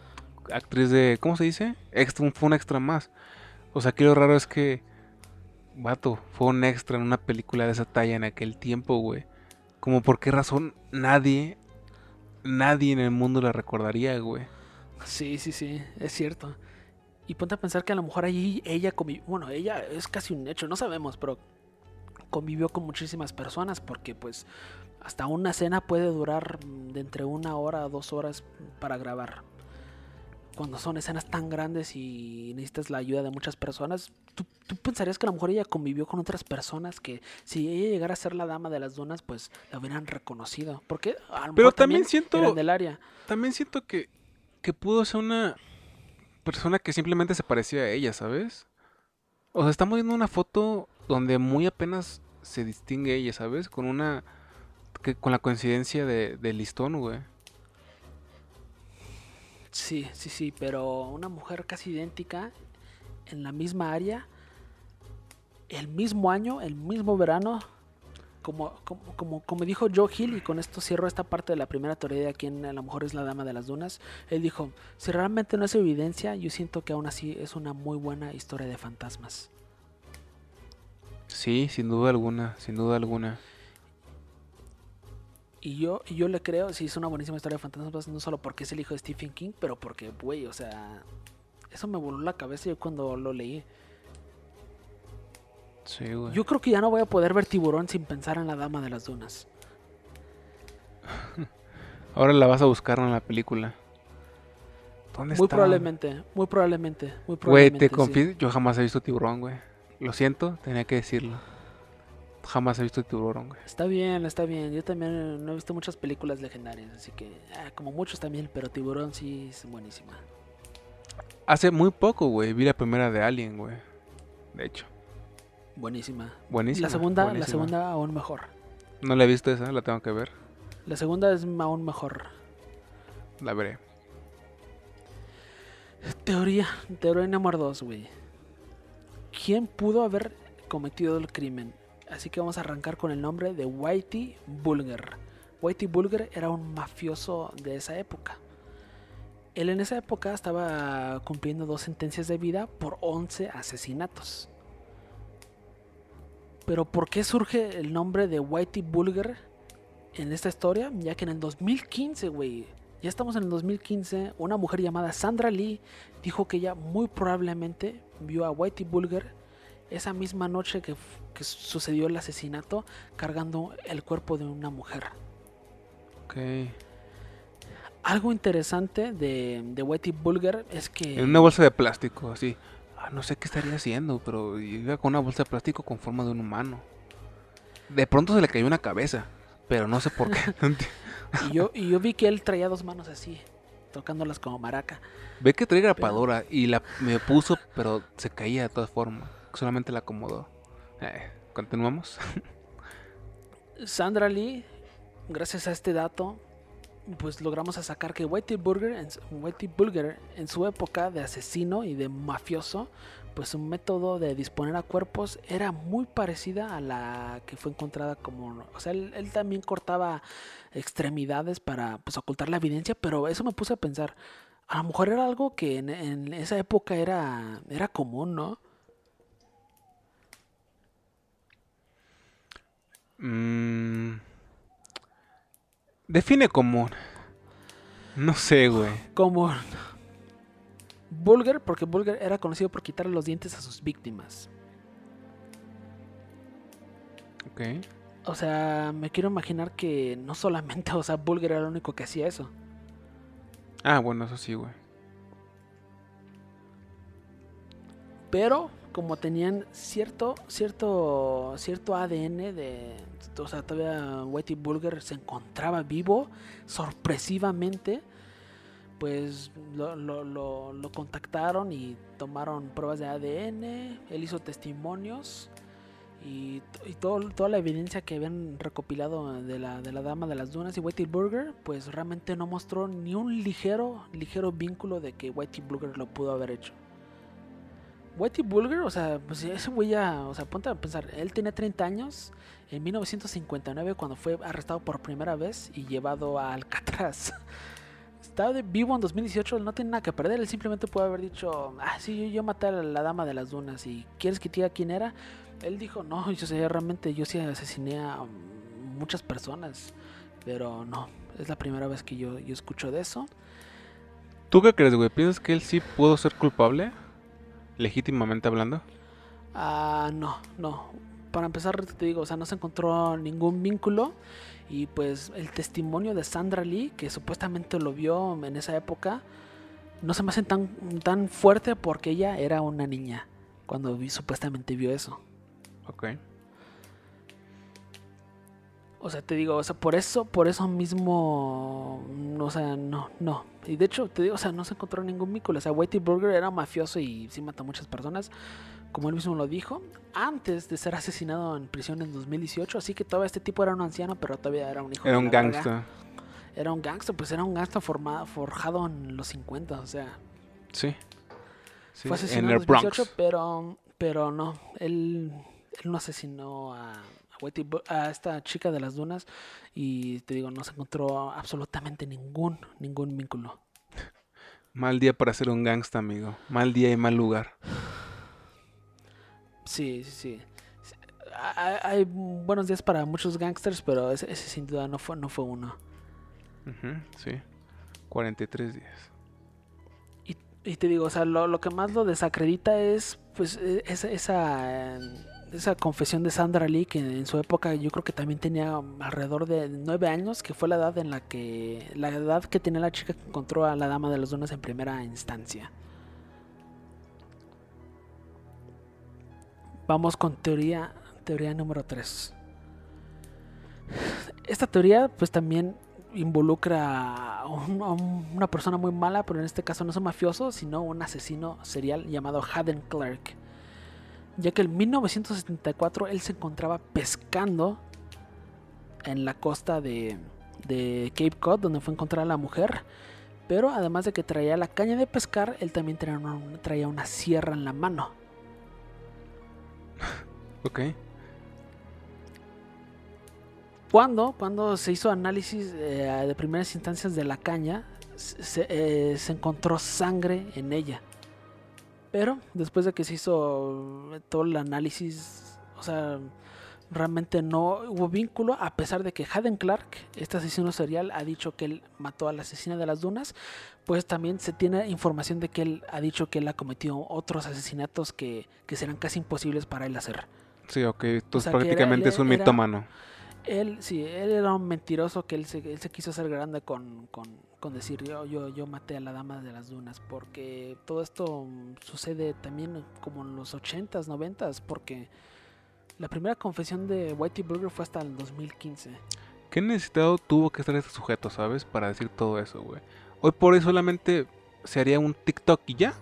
actriz de, ¿cómo se dice? Extra, fue un extra más. O sea, aquí lo raro es que, vato, fue un extra en una película de esa talla en aquel tiempo, güey. Como por qué razón nadie, nadie en el mundo la recordaría, güey. Sí, sí, sí, es cierto. Y ponte a pensar que a lo mejor allí ella convivió, bueno, ella es casi un hecho, no sabemos, pero convivió con muchísimas personas porque pues hasta una cena puede durar de entre una hora a dos horas para grabar. Cuando son escenas tan grandes y necesitas la ayuda de muchas personas, ¿tú, tú pensarías que a lo mejor ella convivió con otras personas que si ella llegara a ser la dama de las dunas, pues la hubieran reconocido. Porque a lo Pero mejor también siento- eran del área. También siento que, que pudo ser una persona que simplemente se parecía a ella, ¿sabes? O sea, estamos viendo una foto donde muy apenas se distingue ella, ¿sabes? Con una... Que, con la coincidencia de, de listón, güey. Sí, sí, sí, pero una mujer casi idéntica en la misma área, el mismo año, el mismo verano, como, como, como, como dijo Joe Hill, y con esto cierro esta parte de la primera teoría de quién a lo mejor es la dama de las dunas. Él dijo: Si realmente no es evidencia, yo siento que aún así es una muy buena historia de fantasmas. Sí, sin duda alguna, sin duda alguna. Y yo, y yo le creo, sí, es una buenísima historia de fantasmas, no solo porque es el hijo de Stephen King, pero porque, güey, o sea, eso me voló la cabeza yo cuando lo leí. Sí, güey. Yo creo que ya no voy a poder ver tiburón sin pensar en la dama de las dunas. Ahora la vas a buscar en la película. ¿Dónde Muy está? probablemente, muy probablemente, muy Güey, probablemente. te sí. confieso, yo jamás he visto tiburón, güey. Lo siento, tenía que decirlo. Jamás he visto tiburón, güey. Está bien, está bien. Yo también no he visto muchas películas legendarias, así que, ah, como muchos también, pero tiburón sí es buenísima. Hace muy poco, güey, vi la primera de Alien, güey. De hecho. Buenísima. Buenísima. la segunda, la segunda aún mejor. No la he visto esa, la tengo que ver. La segunda es aún mejor. La veré. Teoría, teoría número 2, güey. ¿Quién pudo haber cometido el crimen? Así que vamos a arrancar con el nombre de Whitey Bulger. Whitey Bulger era un mafioso de esa época. Él en esa época estaba cumpliendo dos sentencias de vida por 11 asesinatos. Pero ¿por qué surge el nombre de Whitey Bulger en esta historia? Ya que en el 2015, güey, ya estamos en el 2015, una mujer llamada Sandra Lee dijo que ella muy probablemente vio a Whitey Bulger esa misma noche que, que sucedió el asesinato cargando el cuerpo de una mujer. Ok. Algo interesante de, de Whitey Bulger es que... En una bolsa de plástico, así. Ah, no sé qué estaría haciendo, pero iba con una bolsa de plástico con forma de un humano. De pronto se le cayó una cabeza, pero no sé por qué. y, yo, y yo vi que él traía dos manos así, tocándolas como maraca. Ve que trae grapadora y la me puso, pero se caía de todas formas. Solamente la acomodó. Eh, Continuamos. Sandra Lee, gracias a este dato, pues logramos sacar que Whitey Bulger, en, Whitey Bulger en su época de asesino y de mafioso, pues su método de disponer a cuerpos era muy parecida a la que fue encontrada como... O sea, él, él también cortaba extremidades para pues, ocultar la evidencia, pero eso me puse a pensar, a lo mejor era algo que en, en esa época era, era común, ¿no? Mm, define común. No sé, güey. Como Bulger, porque Bulger era conocido por quitarle los dientes a sus víctimas. Ok. O sea, me quiero imaginar que no solamente, o sea, Bulger era el único que hacía eso. Ah, bueno, eso sí, güey. Pero como tenían cierto, cierto, cierto ADN de, o sea, todavía Whitey Bulger se encontraba vivo, sorpresivamente, pues lo, contactaron y tomaron pruebas de ADN, él hizo testimonios y, y todo, toda la evidencia que habían recopilado de la, de la dama de las dunas y Whitey Bulger, pues realmente no mostró ni un ligero, ligero vínculo de que Whitey Bulger lo pudo haber hecho. Whitey Bulger, o sea, pues ese güey ya, o sea, ponte a pensar, él tenía 30 años en 1959 cuando fue arrestado por primera vez y llevado a Alcatraz. Estaba vivo en 2018, él no tiene nada que perder, él simplemente puede haber dicho, ah, sí, yo, maté a la dama de las dunas y ¿quieres que te diga quién era? Él dijo, no, yo sé, realmente yo sí asesiné a muchas personas, pero no, es la primera vez que yo, yo escucho de eso. ¿Tú qué crees, güey? ¿Piensas que él sí pudo ser culpable? Legítimamente hablando. Ah, no, no. Para empezar, te digo, o sea, no se encontró ningún vínculo. Y pues el testimonio de Sandra Lee, que supuestamente lo vio en esa época, no se me hace tan, tan fuerte porque ella era una niña cuando vi- supuestamente vio eso. Ok. O sea, te digo, o sea, por eso, por eso mismo, o sea, no, no. Y de hecho, te digo, o sea, no se encontró ningún vínculo. O sea, Whitey Burger era mafioso y sí mató a muchas personas, como él mismo lo dijo, antes de ser asesinado en prisión en 2018. Así que todavía este tipo era un anciano, pero todavía era un hijo Era de un gangsta. Era un gangster, pues era un gangster formado, forjado en los 50, o sea. Sí. Sí, Fue en asesinado el en 2018, Bronx. pero, pero no, él, él no asesinó a, a, esta chica de las dunas y te digo, no se encontró absolutamente ningún, ningún vínculo. Mal día para ser un gangsta, amigo. Mal día y mal lugar. Sí, sí, sí. Hay, buenos días para muchos gangsters, pero ese, ese sin duda no fue, no fue uno. Sí. 43 días. Y, y te digo, o sea, lo, lo que más lo desacredita es pues e- esa, esa, eh, esa confesión de Sandra Lee, que en su época yo creo que también tenía alrededor de nueve años, que fue la edad en la que, la edad que tenía la chica que encontró a la dama de las dunas en primera instancia. Vamos con teoría, teoría número 3. Esta teoría pues también involucra a, a un- una persona muy mala, pero en este caso no es un mafioso, sino un asesino serial llamado Haden Clark. Ya que en 1974 él se encontraba pescando en la costa de, de Cape Cod, donde fue encontrada la mujer. Pero además de que traía la caña de pescar, él también traía una, traía una sierra en la mano. Ok. Cuando, cuando se hizo análisis eh, de primeras instancias de la caña, se, eh, se encontró sangre en ella. Pero después de que se hizo todo el análisis, o sea, realmente no hubo vínculo, a pesar de que Hayden Clark, este asesino serial, ha dicho que él mató a la asesina de las dunas, pues también se tiene información de que él ha dicho que él ha cometido otros asesinatos que, que serán casi imposibles para él hacer. Sí, ok. Entonces prácticamente es un mitómano. Él, sí, él era un mentiroso que él se, él se quiso hacer grande con, con, con, decir yo, yo, yo maté a la dama de las dunas, porque todo esto sucede también como en los 80s, 90s, porque la primera confesión de Whitey Burger fue hasta el 2015. ¿Qué necesitado tuvo que estar este sujeto, sabes? Para decir todo eso, güey. Hoy por hoy solamente se haría un TikTok y ya.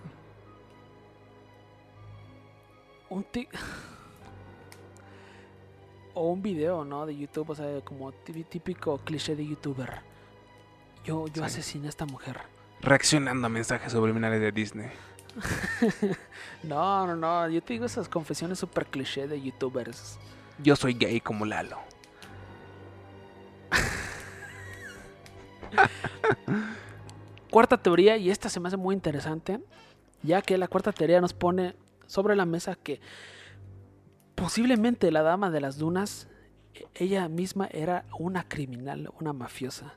Un TikTok o un video, ¿no? De YouTube, o sea, como típico cliché de youtuber. Yo, yo asesiné a esta mujer. Reaccionando a mensajes subliminales de Disney. no, no, no. Yo te digo esas confesiones super cliché de youtubers. Yo soy gay como Lalo. cuarta teoría, y esta se me hace muy interesante, ya que la cuarta teoría nos pone sobre la mesa que Posiblemente la dama de las dunas, e-, ella misma era una criminal, una mafiosa.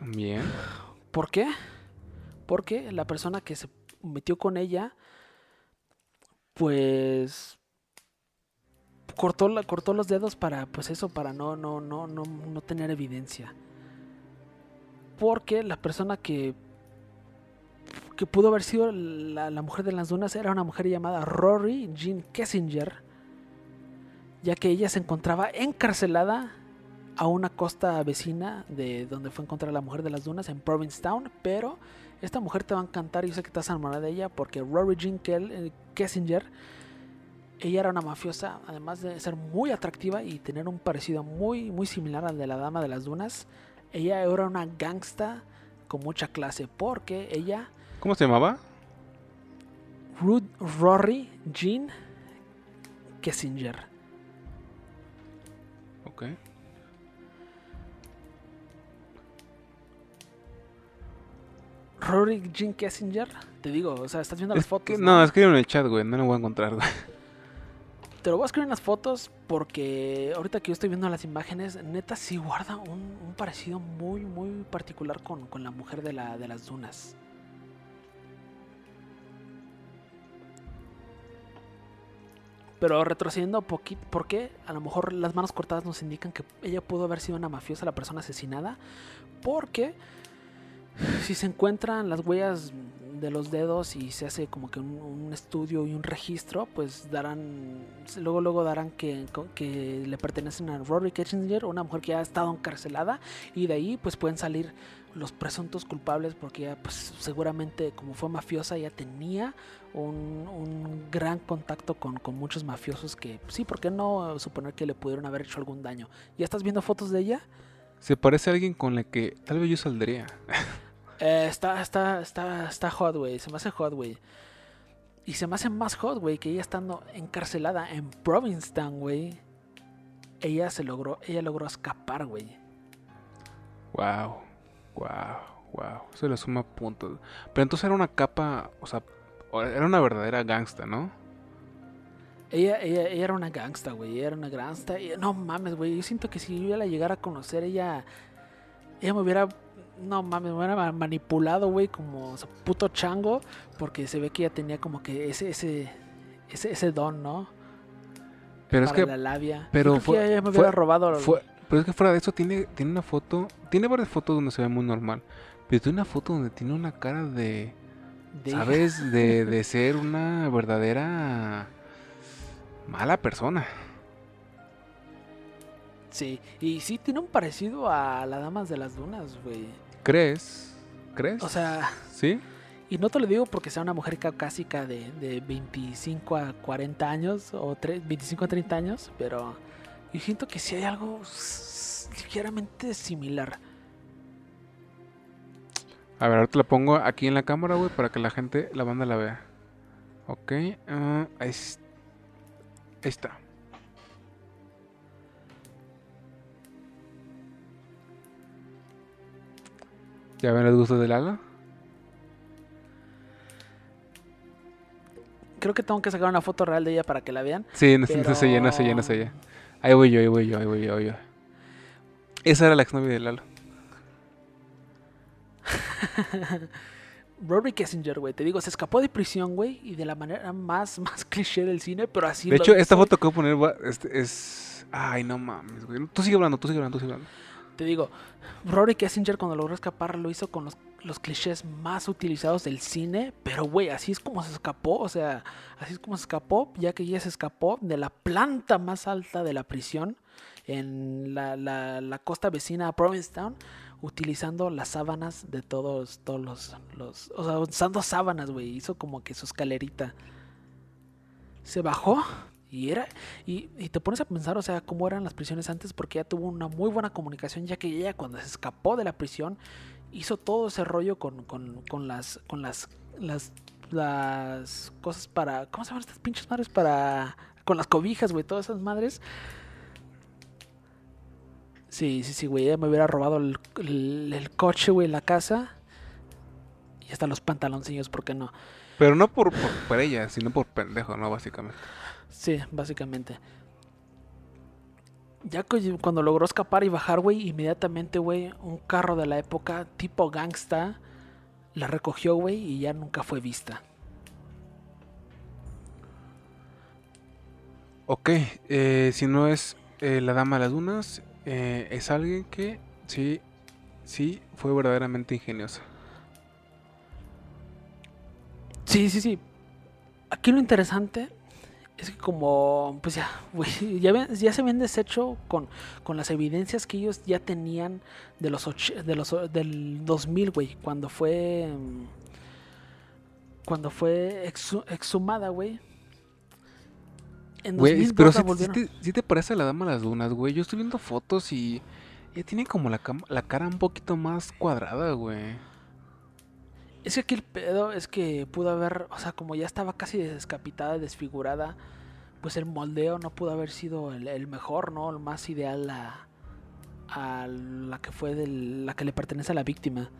bien. ¿Por qué? Porque la persona que se metió con ella, pues cortó, cortó los dedos para, pues eso, para no, no, no, no, no tener evidencia. Porque la persona que que pudo haber sido la, mujer de las dunas era una mujer llamada Rory Jean Kessinger, ya que ella se encontraba encarcelada a una costa vecina de donde fue encontrada la mujer de las dunas en Provincetown, pero esta mujer te va a encantar yo sé que estás enamorada de ella porque Rory Jean eh, Kessinger ella era una mafiosa, además de ser muy atractiva y tener un parecido muy, muy similar al de la Dama de las Dunas. Ella era una gangsta con mucha clase porque ella ¿Cómo se llamaba? Ruth Rory Jean Kessinger. Ok. Rory Jean Kessinger, te digo, o sea, estás viendo las fotos. ¿no? escribe en el chat, güey, no lo voy a encontrar, güey. Te lo voy a escribir en las fotos porque ahorita que yo estoy viendo las imágenes, neta sí guarda un, parecido muy, muy particular con, con la mujer de, la, de las dunas. Pero retrocediendo poquito, porque a lo mejor las manos cortadas nos indican que ella pudo haber sido una mafiosa, la persona asesinada, porque si se encuentran las huellas de los dedos y se hace como que un, estudio y un registro, pues darán, luego luego darán que, que le pertenecen a Rory Kitchener, una mujer que ha estado encarcelada, y de ahí pues pueden salir los presuntos culpables porque ya pues seguramente como fue mafiosa ya tenía un, gran contacto con, muchos mafiosos que sí, ¿por qué no suponer que le pudieron haber hecho algún daño? ¿Ya estás viendo fotos de ella? Se parece a alguien con la que tal vez yo saldría. Eh, está, está, está, está hot, güey. Se me hace hot, güey. Y se me hace más hot, güey, que ella estando encarcelada en Provincetown, güey. Ella se logró, ella logró escapar, güey. Wow, wow, wow. Eso le suma puntos. Pero entonces era una capa, o sea, era una verdadera gangsta, ¿no? Ella, ella, ella era una gangsta, güey. Ella era una gangsta. no mames, güey. Yo siento que si yo la llegara a conocer, ella. Ella me hubiera no mames, me hubiera manipulado, güey, como puto chango, porque se ve que ella tenía como que ese, ese, ese, ese don, ¿no? Pero es que. La labia. Pero fue, que ella me hubiera robado. Fue, pero es que fuera de eso, tiene, tiene una foto. Tiene varias fotos donde se ve muy normal. Pero tiene una foto donde tiene una cara de. ¿Sabes? De, de ser una verdadera. mala persona. Sí, y sí tiene un parecido a la Damas de las Dunas, güey. ¿Crees? ¿Crees? O sea... ¿Sí? Y no te lo digo porque sea una mujer caucásica de, de 25 a 40 años, o 25 a 30 años, pero Y siento que sí hay algo ligeramente similar. A ver, ahorita la pongo aquí en la cámara, güey, para que la gente, la banda la vea. Ok, ah, ahí, es- ahí está. ¿Ya ven los gustos del ala? Creo que tengo que sacar una foto real de ella para que la vean. Sí, Pero... no se llena, se llena, se llena. Ahí voy yo, ahí voy yo, ahí voy yo, ahí voy yo. Esa era la exnovia de Lalo. Rory Kessinger, güey, te digo, se escapó de prisión, güey, y de la manera más, más cliché del cine, pero así De lo hecho, esta foto que voy a poner este, es... Ay, no mames, güey. Tú sigue hablando, tú sigue hablando, tú sigue hablando. Te digo, Rory Kessinger cuando logró escapar lo hizo con los, los clichés más utilizados del cine, pero güey, así es como se escapó, o sea, así es como se escapó, ya que ella se escapó de la planta más alta de la prisión en la, la- costa vecina a Provincetown, utilizando las sábanas de todos, todos los, los, o sea, usando sábanas, güey, hizo como que su escalerita. Se bajó y era, y, y te pones a pensar, o sea, cómo eran las prisiones antes, porque ella tuvo una muy buena comunicación, ya que ella cuando se escapó de la prisión, hizo todo ese rollo con, con, con las, con las, las, las cosas para, ¿cómo se llaman estas pinches madres? Para, con las cobijas, güey, todas esas madres. Sí, sí, sí, güey, ella me hubiera robado el, el, el coche, güey, la casa. Y hasta los pantaloncillos, ¿por qué no? Pero no por, por, por ella, sino por pendejo, ¿no? Básicamente. Sí, básicamente. Ya cu- cuando logró escapar y bajar, güey, inmediatamente, güey, un carro de la época tipo gangsta la recogió, güey, y ya nunca fue vista. Ok, eh, si no es eh, la dama de las dunas, eh, es alguien que sí, sí fue verdaderamente ingeniosa. Sí, sí, sí. Aquí lo interesante es que como, pues ya, güey, ya, ya se habían deshecho con, con las evidencias que ellos ya tenían de los, och- de los del 2000, güey, cuando fue, cuando fue exhu- exhumada, güey. En Güey, 2002 pero si, volvieron- te, sí te parece a la dama de las dunas, güey. Yo estoy viendo fotos y ella tiene como la, la cara un poquito más cuadrada, güey. Es que aquí el pedo es que pudo haber, o sea, como ya estaba casi descapitada, desfigurada, pues el moldeo no pudo haber sido el, el mejor, ¿no? El más ideal a, a la que fue del- la que le pertenece a la víctima.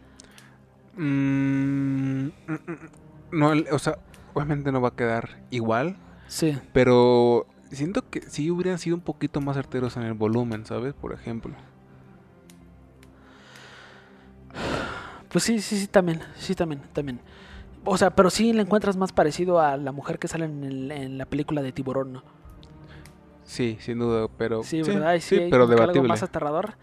Mm, mm, mm, no, o sea, obviamente no va a quedar igual, Sí. pero siento que sí hubieran sido un poquito más certeros en el volumen, ¿sabes? Por ejemplo. Pues sí, sí, sí, también, sí, también, también. O sea, pero sí le encuentras más parecido a la mujer que sale en, el- en la película de Tiburón, ¿no? Sí, sin duda, pero Sí, ¿verdad? Y sí, sí, hay pero que algo debatible. más aterrador.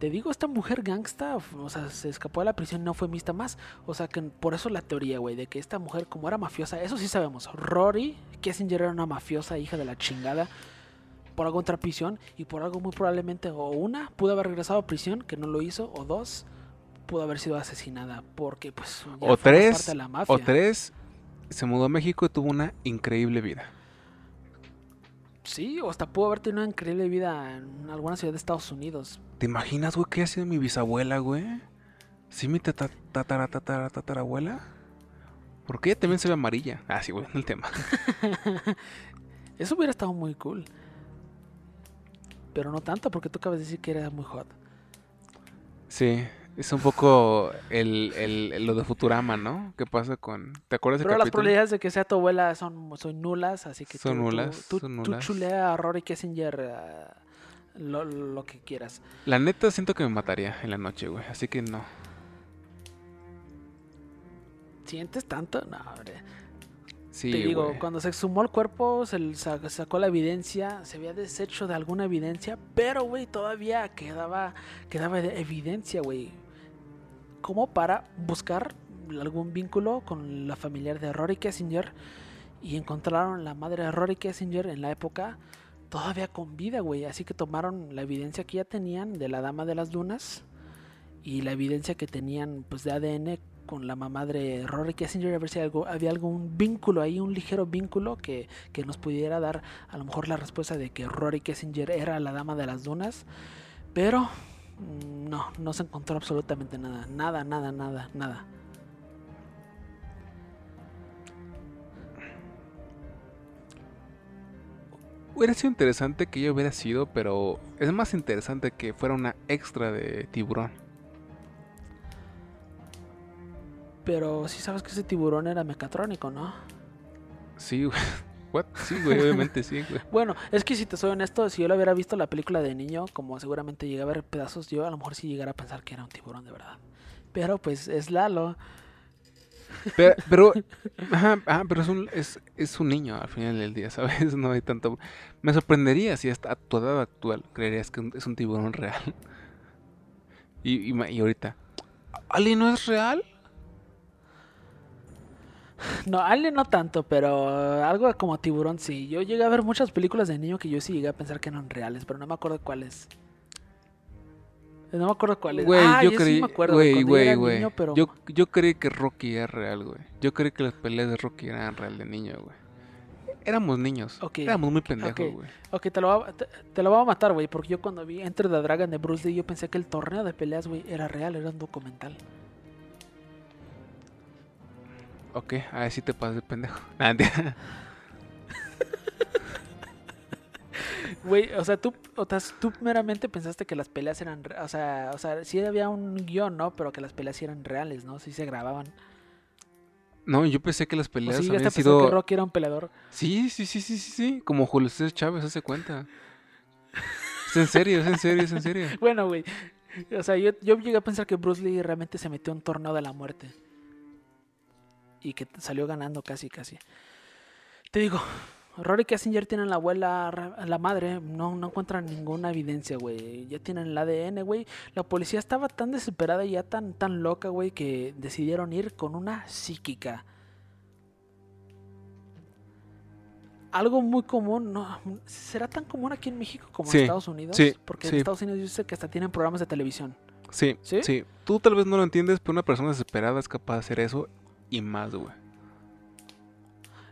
Te digo, esta mujer gangsta, o sea, se escapó de la prisión, no fue vista más. O sea, que por eso la teoría, güey, de que esta mujer, como era mafiosa, eso sí sabemos. Rory Kessinger era una mafiosa, hija de la chingada, por algo entró a prisión y por algo muy probablemente, o una, pudo haber regresado a prisión, que no lo hizo, o dos, pudo haber sido asesinada, porque pues. ya O tres, parte de la mafia. o tres, se mudó a México y tuvo una increíble vida. Sí, o hasta pudo haber tenido una increíble vida en alguna ciudad de Estados Unidos. ¿Te imaginas, güey, que haya sido mi bisabuela, güey? Sí, mi tata- tatara, tatara, tatarabuela. Porque ella también se ve amarilla. Ah, sí, güey, no el tema. Eso hubiera estado muy cool. Pero no tanto, porque tú acabas de decir que era muy hot. Sí, es un poco el, el- lo de Futurama, ¿no? ¿Qué pasa con... ¿Te acuerdas del Pero las probabilidades de que sea tu abuela son, son nulas, así que Son tú, tú- nulas, tú, son tú nulas. chulea a Rory Kessinger eh, lo, lo que quieras. La neta siento que me mataría en la noche, güey. Así que no. ¿Sientes tanto? No, hombre. Sí, Te digo, cuando se exhumó el cuerpo, se sacó la evidencia, se había deshecho de alguna evidencia, pero, güey, todavía quedaba, quedaba de evidencia, güey. Como para buscar algún vínculo con la familiar de Rory Kessinger y encontraron la madre de Rory Kessinger en la época todavía con vida, güey. Así que tomaron la evidencia que ya tenían de la dama de las dunas y la evidencia que tenían, pues, de ADN con la mamá de Rory Kessinger, a ver si algo, había algún vínculo ahí, un ligero vínculo que, que nos pudiera dar a lo mejor la respuesta de que Rory Kessinger era la dama de las dunas. Pero no, no se encontró absolutamente nada, nada, nada, nada, nada. Hubiera sido interesante que ella hubiera sido, pero es más interesante que fuera una extra de tiburón. Pero sí sabes que ese tiburón era mecatrónico, ¿no? Sí, güey. What? Sí, güey, obviamente sí, güey. Bueno, es que si te soy honesto, si yo lo hubiera visto la película de niño, como seguramente llegué a ver pedazos, yo a lo mejor sí llegara a pensar que era un tiburón de verdad. Pero pues es Lalo. Pero, pero, ajá, ajá, pero es, un, es, es un niño al final del día, ¿sabes? No hay tanto... Me sorprendería si hasta a tu edad actual creerías que es un tiburón real. Y, y, y ahorita, ¿Ali no es real? No, Alien no tanto, pero algo como tiburón sí. Yo llegué a ver muchas películas de niño que yo sí llegué a pensar que eran reales, pero no me acuerdo cuáles. No me acuerdo cuáles. Güey, ah, yo sí creí, me acuerdo, güey, yo güey, era güey. niño, pero Yo, yo creí que Rocky era real, güey. Yo creí que las peleas de Rocky eran real de niño, güey. Éramos niños. Ok, Éramos muy pendejos, güey. Ok, te lo, voy a, te, te lo voy a matar, güey, porque yo cuando vi Enter the Dragon de Bruce Lee, yo pensé que el torneo de peleas, güey, era real, era un documental. Ok, a ver si te pasas de pendejo. Tía. Güey, o sea, tú, o sea, tú meramente pensaste que las peleas eran, o sea, o sea, sí había un guion, ¿no? Pero que las peleas sí eran reales, ¿no? Sí se grababan. no, yo pensé que las O peleas sí llegaste habían pensar que sido... Rocky era un peleador. Sí, sí, sí, sí, sí, sí. Como Julio César Chávez hace cuenta. Es en serio, es en serio, es en serio. Bueno, güey. O sea, yo, yo llegué a pensar que Bruce Lee realmente se metió a un torneo de la muerte. Y que salió ganando casi, casi. Te digo, Rory Kessinger tiene la abuela, la madre, no, no encuentran ninguna evidencia, güey. Ya tienen el ADN, güey. La policía estaba tan desesperada y ya tan, tan loca, güey, que decidieron ir con una psíquica. Algo muy común, no, ¿será tan común aquí en México como Sí, en Estados Unidos? sí, Porque sí. en Estados Unidos yo sé que hasta tienen programas de televisión. Sí, ¿Sí? sí, Tú tal vez no lo entiendes, pero una persona desesperada es capaz de hacer eso y más, güey.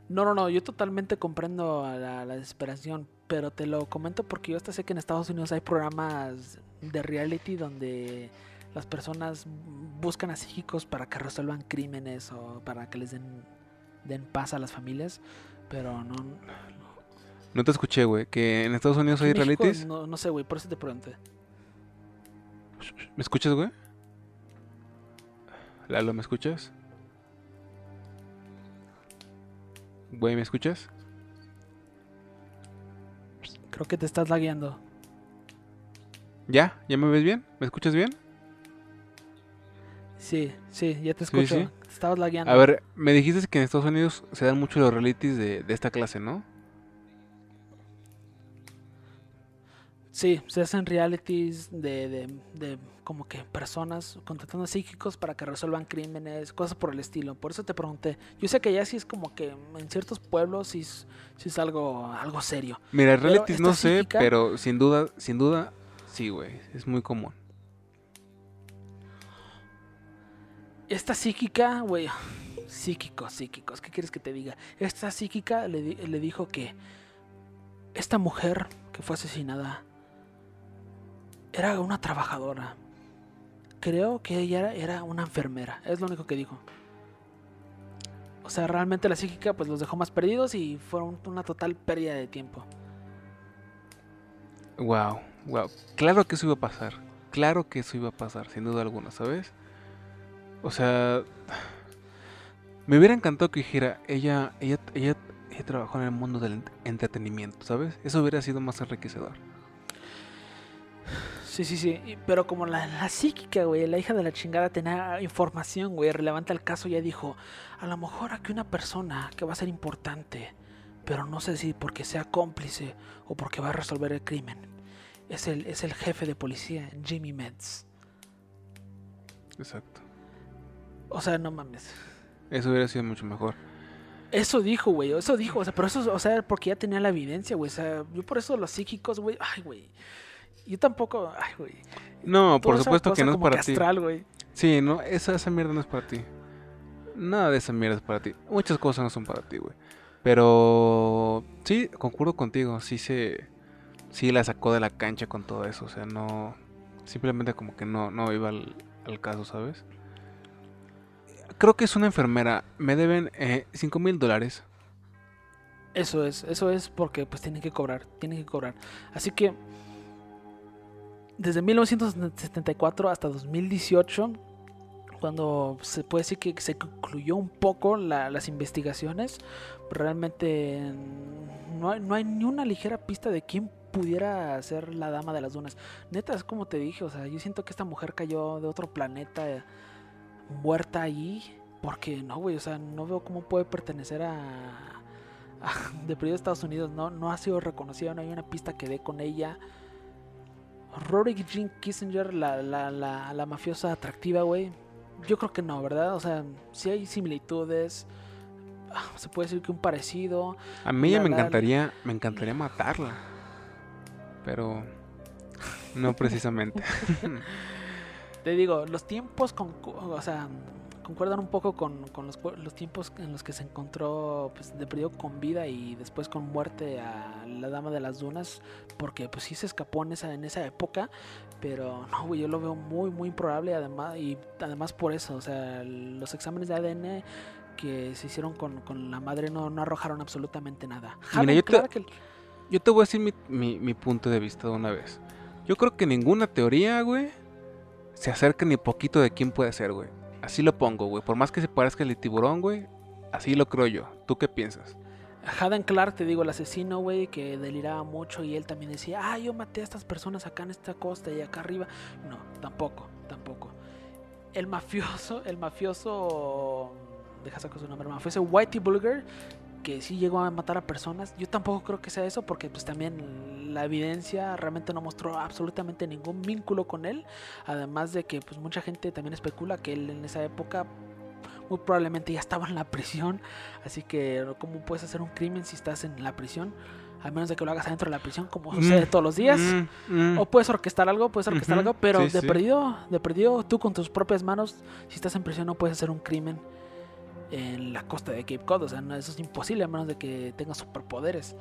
No, no, no, yo totalmente comprendo la, la desesperación, pero te lo comento porque yo hasta sé que en Estados Unidos hay programas de reality donde las personas buscan a psíquicos para que resuelvan crímenes o para que les den, den paz a las familias, pero no... No te escuché, güey. Que en Estados Unidos hay México realities. No, no sé, güey, por eso te pregunté. ¿Me escuchas, güey? Lalo, ¿me escuchas? Güey, ¿me escuchas? Creo que te estás lagueando. ¿Ya? ¿Ya me ves bien? ¿Me escuchas bien? Sí, sí, ya te Sí, escucho. sí. Te estabas lagueando. A ver, me dijiste que en Estados Unidos se dan mucho los realities de, de esta clase, ¿no? Sí, se hacen realities de, de, de como que personas contratando a psíquicos para que resuelvan crímenes, cosas por el estilo. Por eso te pregunté. Yo sé que ya sí es como que en ciertos pueblos sí es, sí es algo, algo serio. Mira, realities no sé, pero sin duda, sin duda, sí, güey. Es muy común. Esta psíquica, güey, psíquicos, psíquicos, ¿qué quieres que te diga? Esta psíquica le, le dijo que esta mujer que fue asesinada era una trabajadora. Creo que ella era, una enfermera, es lo único que dijo. O sea, realmente la psíquica pues los dejó más perdidos y fueron una total pérdida de tiempo. Wow, wow. Claro que eso iba a pasar. Claro que eso iba a pasar, sin duda alguna, ¿sabes? O sea, me hubiera encantado que dijera, ella, ella, ella, ella trabajó en el mundo del ent- entretenimiento, ¿sabes? Eso hubiera sido más enriquecedor. Sí, sí, sí. Pero como la, la psíquica, güey, la hija de la chingada tenía información, güey, relevante al caso, ya dijo, a lo mejor aquí una persona que va a ser importante, pero no sé si porque sea cómplice o porque va a resolver el crimen. Es el, es el jefe de policía, Jimmy Metz. Exacto. O sea, no mames. Eso hubiera sido mucho mejor. Eso dijo, güey, eso dijo, o sea, pero eso, o sea, porque ya tenía la evidencia, güey, o sea, yo por eso los psíquicos, güey, ay, güey. Yo tampoco, ay, güey. No, por supuesto que no es para ti. astral, güey. Sí, no, esa, esa mierda no es para ti. Nada de esa mierda es para ti. Muchas cosas no son para ti, güey. Pero sí, concuerdo contigo. Sí se. Sí la sacó de la cancha con todo eso. O sea, no. Simplemente como que no, no iba al, al caso, ¿sabes? Creo que es una enfermera. Me deben eh, 5 mil dólares. Eso es, eso es porque pues tienen que cobrar, tienen que cobrar. Así que desde 1974 hasta 2018, cuando se puede decir que se concluyó un poco la- las investigaciones, realmente no hay, no hay ni una ligera pista de quién pudiera ser la dama de las dunas. Neta, es como te dije, o sea, yo siento que esta mujer cayó de otro planeta, eh, muerta allí, porque no, güey, o sea, no veo cómo puede pertenecer a, de perdido a Estados Unidos, no, no ha sido reconocida, no hay una pista que dé con ella. Rory Jean Kissinger, la, la, la, la mafiosa atractiva, güey. Yo creo que no, ¿verdad? O sea, sí hay similitudes. ah, Se puede decir que un parecido. A mí ya me encantaría, me encantaría matarla. Pero no precisamente. Te digo, los tiempos, con, o sea, concuerdan un poco con, con los, los tiempos en los que se encontró pues, de perdido con vida y después con muerte a la Dama de las Dunas, porque pues sí se escapó en esa, en esa época, pero no, güey, yo lo veo muy, muy improbable además, y además por eso, o sea, los exámenes de ADN que se hicieron con, con la madre no, no arrojaron absolutamente nada. Mira, yo te- Clark, Yo te voy a decir mi, mi- mi punto de vista de una vez. Yo creo que ninguna teoría, güey, se acerca ni poquito de quién puede ser, güey. Así lo pongo, güey. Por más que se parezca el tiburón, güey, así lo creo yo. ¿Tú qué piensas? Haden Clark, te digo, el asesino, güey, que deliraba mucho y él también decía, ah, yo maté a estas personas acá en esta costa y acá arriba. No, tampoco, tampoco. El mafioso, el mafioso, deja sacar su nombre, mafioso Whitey Bulger, que sí llegó a matar a personas, yo tampoco creo que sea eso porque pues también la evidencia realmente no mostró absolutamente ningún vínculo con él, además de que pues mucha gente también especula que él en esa época muy probablemente ya estaba en la prisión, así que ¿cómo puedes hacer un crimen si estás en la prisión? A menos de que lo hagas adentro de la prisión, como sucede Mm, todos los días. Mm, mm. O puedes orquestar algo, puedes orquestar algo, pero sí, de sí. perdido, de perdido, tú con tus propias manos, si estás en prisión no puedes hacer un crimen en la costa de Cape Cod, o sea, no, eso es imposible a menos de que tengas superpoderes.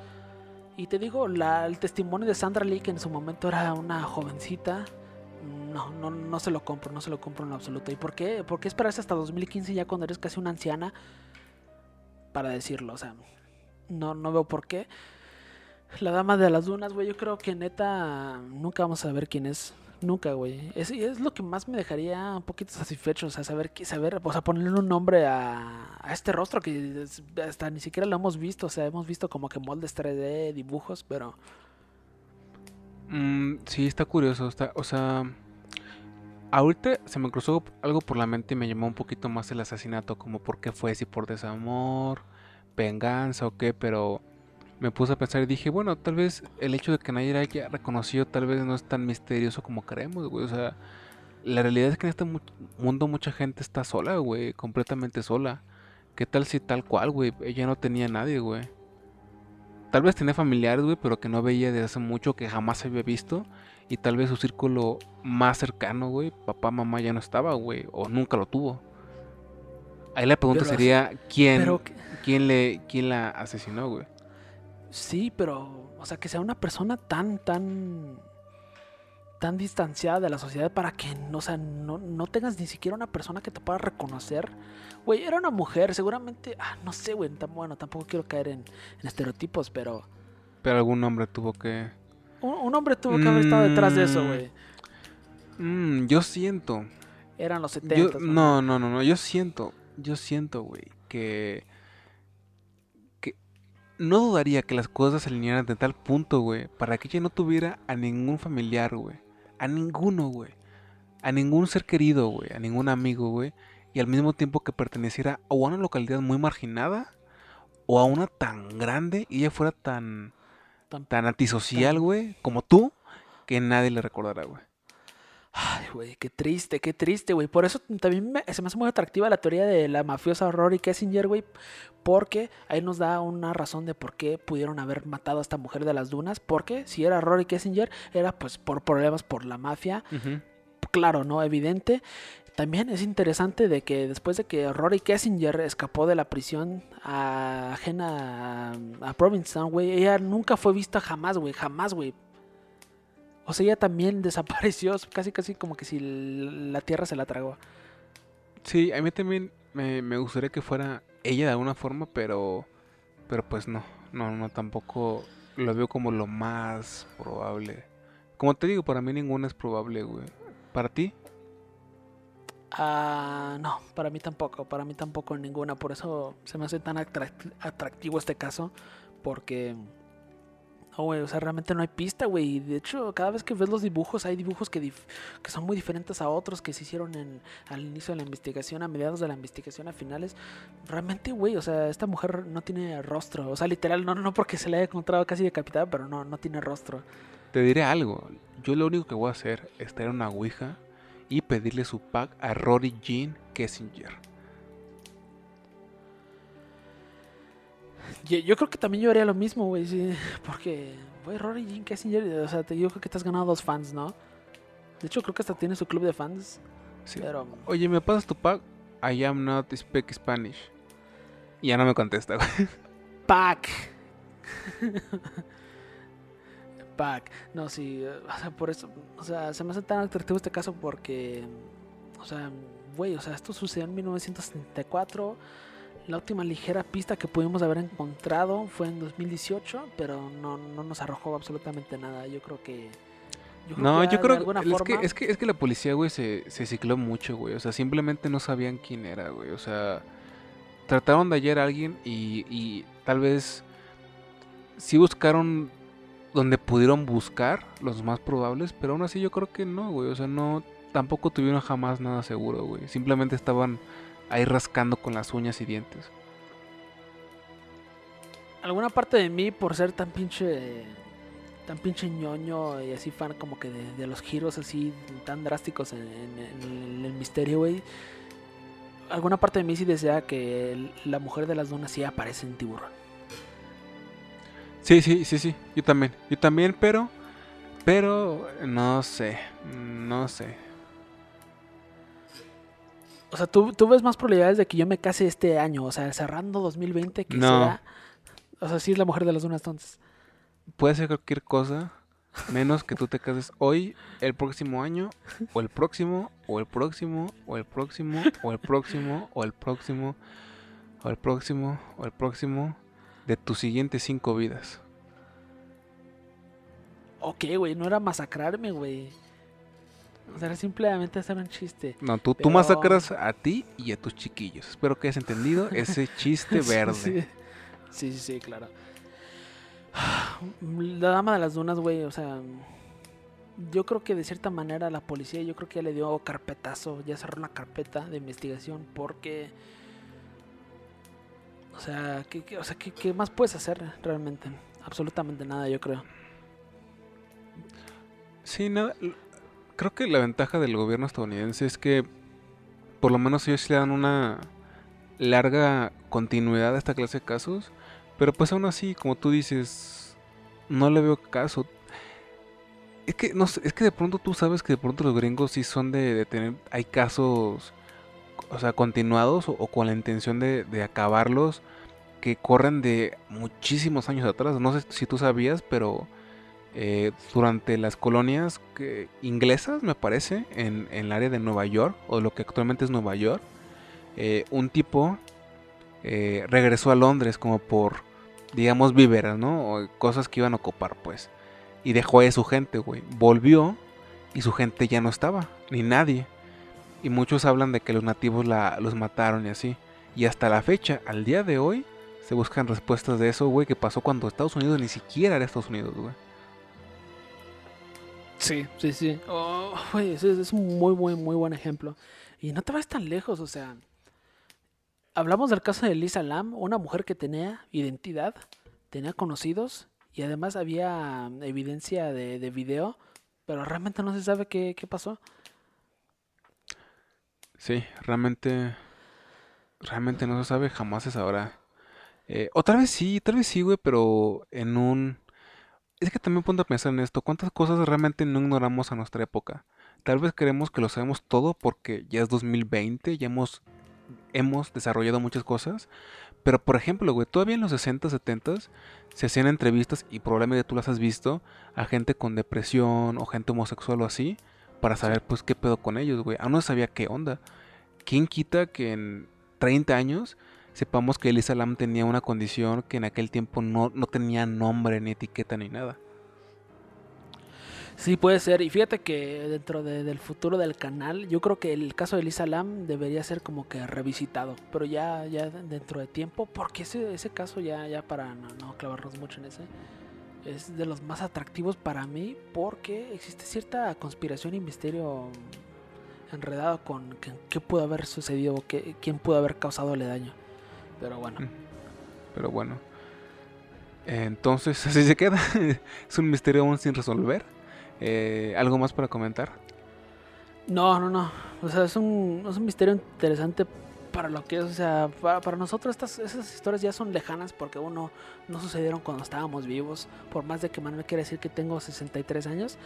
Y te digo, la- el testimonio de Sandra Lee, que en su momento era una jovencita, no, no, no se lo compro, no se lo compro en absoluto. ¿Y por qué? ¿Por qué esperarse hasta 2015 ya cuando eres casi una anciana para decirlo? O sea, no, no veo por qué. La dama de las dunas, güey, yo creo que neta nunca vamos a saber quién es. Nunca, güey. Es, es lo que más me dejaría un poquito satisfecho, o sea, saber, saber, o sea, ponerle un nombre a, a este rostro que hasta ni siquiera lo hemos visto, o sea, hemos visto como que moldes 3D, dibujos, pero Mm, sí, está curioso. Está, o sea, ahorita se me cruzó algo por la mente y me llamó un poquito más el asesinato, como por qué fue, si por desamor, venganza o qué, pero me puse a pensar y dije, bueno, tal vez el hecho de que nadie haya reconocido tal vez no es tan misterioso como creemos, güey. O sea, la realidad es que en este mu- mundo mucha gente está sola, güey, completamente sola. ¿Qué tal si tal cual, güey? Ella no tenía nadie, güey. Tal vez tenía familiares, güey, pero que no veía desde hace mucho, que jamás había visto. Y tal vez su círculo más cercano, güey, papá, mamá ya no estaba, güey, o nunca lo tuvo. Ahí la pregunta Pero sería, ¿quién, pero quién, le, quién la asesinó, güey? sí, pero, o sea, que sea una persona tan, tan, tan distanciada de la sociedad para que, no, o sea, no, no tengas ni siquiera una persona que te pueda reconocer. Güey, era una mujer, seguramente, ah, no sé, güey, tam- bueno, tampoco quiero caer en, en estereotipos, pero Pero algún hombre tuvo que... un, un hombre tuvo que haber estado detrás de eso, Mm. güey. Mm, yo siento. Eran los Yo, 70. no, no, no, no. Yo siento, yo siento, güey, que, que no dudaría que las cosas se alinearan de tal punto, güey, para que ella no tuviera a ningún familiar, güey, a ninguno, güey, a ningún ser querido, güey, a ningún amigo, güey, y al mismo tiempo que perteneciera o a una localidad muy marginada o a una tan grande y ella fuera tan, Tan- tan antisocial, güey, como tú, que nadie le recordará, güey. Ay, güey, qué triste, qué triste, güey. Por eso también me- se me hace muy atractiva la teoría de la mafiosa Rory Kessinger, güey. Porque ahí nos da una razón de por qué pudieron haber matado a esta mujer de las dunas. Porque si era Rory Kessinger, era pues por problemas por la mafia. Claro, ¿no? Evidente. también es interesante de que después de que Rory Kessinger escapó de la prisión a- ajena a, a Provincetown, güey, ella nunca fue vista jamás, güey, jamás, güey. O sea, ella también desapareció, casi casi como que si la tierra se la tragó. Sí, a mí también me, me gustaría que fuera ella de alguna forma, pero, pero pues no, no, no, tampoco lo veo como lo más probable. Como te digo, para mí ninguna es probable, güey. ¿Para ti? Ah, no, para mí tampoco, para mí tampoco ninguna, por eso se me hace tan atract- atractivo este caso, porque, no, güey, o sea, realmente no hay pista, güey, de hecho, cada vez que ves los dibujos, hay dibujos que, son muy diferentes a otros que se hicieron en, al inicio de la investigación, a mediados de la investigación, a finales, realmente, güey, o sea, esta mujer no tiene rostro, o sea, literal, no, no porque se la haya encontrado casi decapitada, pero no, no tiene rostro. Te diré algo. Yo lo único que voy a hacer es traer una ouija y pedirle su pack a Rory Jean Kessinger. Yo, yo creo que también yo haría lo mismo, güey, sí, porque, güey, Rory Jean Kessinger, o sea, te, yo creo que te has ganado dos fans, ¿no? De hecho, creo que hasta tiene su club de fans, Sí. pero... Oye, ¿me pasas tu pack? I am not speak Spanish. Y ya no me contesta, güey. Pack. Pack. No, sí, o sea, por eso, o sea, se me hace tan atractivo este caso porque, o sea, güey, o sea, esto sucedió en 1974. La última ligera pista que pudimos haber encontrado fue en 2018, pero no, no nos arrojó absolutamente nada. Yo creo que... yo No, yo creo alguna es que, es que es que la policía, güey, se, se cicló mucho, güey. O sea, simplemente no sabían quién era, güey. O sea, trataron de hallar a alguien y, y tal vez sí buscaron donde pudieron buscar los más probables, pero aún así yo creo que no, güey. O sea, no, tampoco tuvieron jamás nada seguro, güey. Simplemente estaban ahí rascando con las uñas y dientes. alguna parte de mí por ser tan pinche tan pinche ñoño y así fan como que de, de los giros así tan drásticos en, en- en el misterio, güey. Alguna parte de mí sí desea que el- la mujer de las dunas sí aparece en tiburón. Sí, sí, sí, sí. Yo también. Yo también, pero. Pero. No sé. No sé. O sea, ¿tú, tú ves más probabilidades de que yo me case este año, o sea, cerrando 2020 que No. sea... O sea, sí es la mujer de las dunas entonces. Puede ser cualquier cosa. Menos que tú te cases hoy, el próximo año, o el próximo, o el próximo, o el próximo, o el próximo, o el próximo, o el próximo, o el próximo, de tus siguientes cinco vidas. Ok, güey, no era masacrarme, güey. O sea, era simplemente hacer un chiste. No, tú, tú Pero- masacras a ti y a tus chiquillos. Espero que hayas entendido ese chiste verde. Sí, sí, sí, claro. La dama de las dunas, güey, o sea, yo creo que de cierta manera la policía, yo creo que ya le dio carpetazo, ya cerró una carpeta de investigación porque, o sea, ¿qué, qué- o sea, ¿qué, qué más puedes hacer realmente? Absolutamente nada, yo creo. Sí, nada. Creo que la ventaja del gobierno estadounidense es que por lo menos ellos le dan una larga continuidad a esta clase de casos. Pero pues aún así, como tú dices, no le veo caso. Es que, es que de pronto tú sabes que de pronto los gringos sí son de, de tener, hay casos, o sea, continuados o, o con la intención de, de acabarlos que corren de muchísimos años atrás. No sé si tú sabías, pero eh, durante las colonias inglesas, me parece, en, en el área de Nueva York, o lo que actualmente es Nueva York, eh, un tipo eh, regresó a Londres como por, digamos, víveras, ¿no? O cosas que iban a ocupar, pues. Y dejó ahí a su gente, güey. Volvió y su gente ya no estaba, ni nadie. Y muchos hablan de que los nativos la, los mataron y así. Y hasta la fecha, al día de hoy, se buscan respuestas de eso, güey, que pasó cuando Estados Unidos ni siquiera era Estados Unidos, güey. Sí, sí, sí. Oh, es un muy buen, muy buen ejemplo. Y no te vas tan lejos, o sea. Hablamos del caso de Lisa Lam, una mujer que tenía identidad, tenía conocidos y además había evidencia de, de video, pero realmente no se sabe qué, qué pasó. Sí, realmente. Realmente no se sabe, jamás se sabrá. Eh, o tal vez sí, tal vez sí, güey, pero en un. Es que también ponte a pensar en esto. ¿Cuántas cosas realmente no ignoramos a nuestra época? Tal vez creemos que lo sabemos todo porque ya es 2020, ya hemos, hemos desarrollado muchas cosas. Pero por ejemplo, güey, todavía en los 60, 70 se hacían entrevistas y probablemente tú las has visto a gente con depresión o gente homosexual o así para saber pues qué pedo con ellos, güey. Aún no sabía qué onda. ¿Quién quita que en 30 años sepamos que Elisa Lam tenía una condición que en aquel tiempo no, no tenía nombre ni etiqueta ni nada? Sí, puede ser. Y fíjate que dentro del futuro del canal, yo creo que el caso de Elisa Lam debería ser como que revisitado. Pero ya, ya dentro de tiempo, porque ese, ese caso ya, ya para no, no clavarnos mucho en ese, es de los más atractivos para mí porque existe cierta conspiración y misterio enredado con qué pudo haber sucedido, qué, quién pudo haber causado daño. Pero bueno. Mm. Pero bueno. Entonces, así se queda. es un misterio aún sin resolver. Eh, ¿Algo más para comentar? No, no, no. O sea, es un, es un misterio interesante para lo que es, o sea, para, nosotros estas, esas historias ya son lejanas porque uno no sucedieron cuando estábamos vivos. Por más de que Manuel quiera decir que tengo 63 años,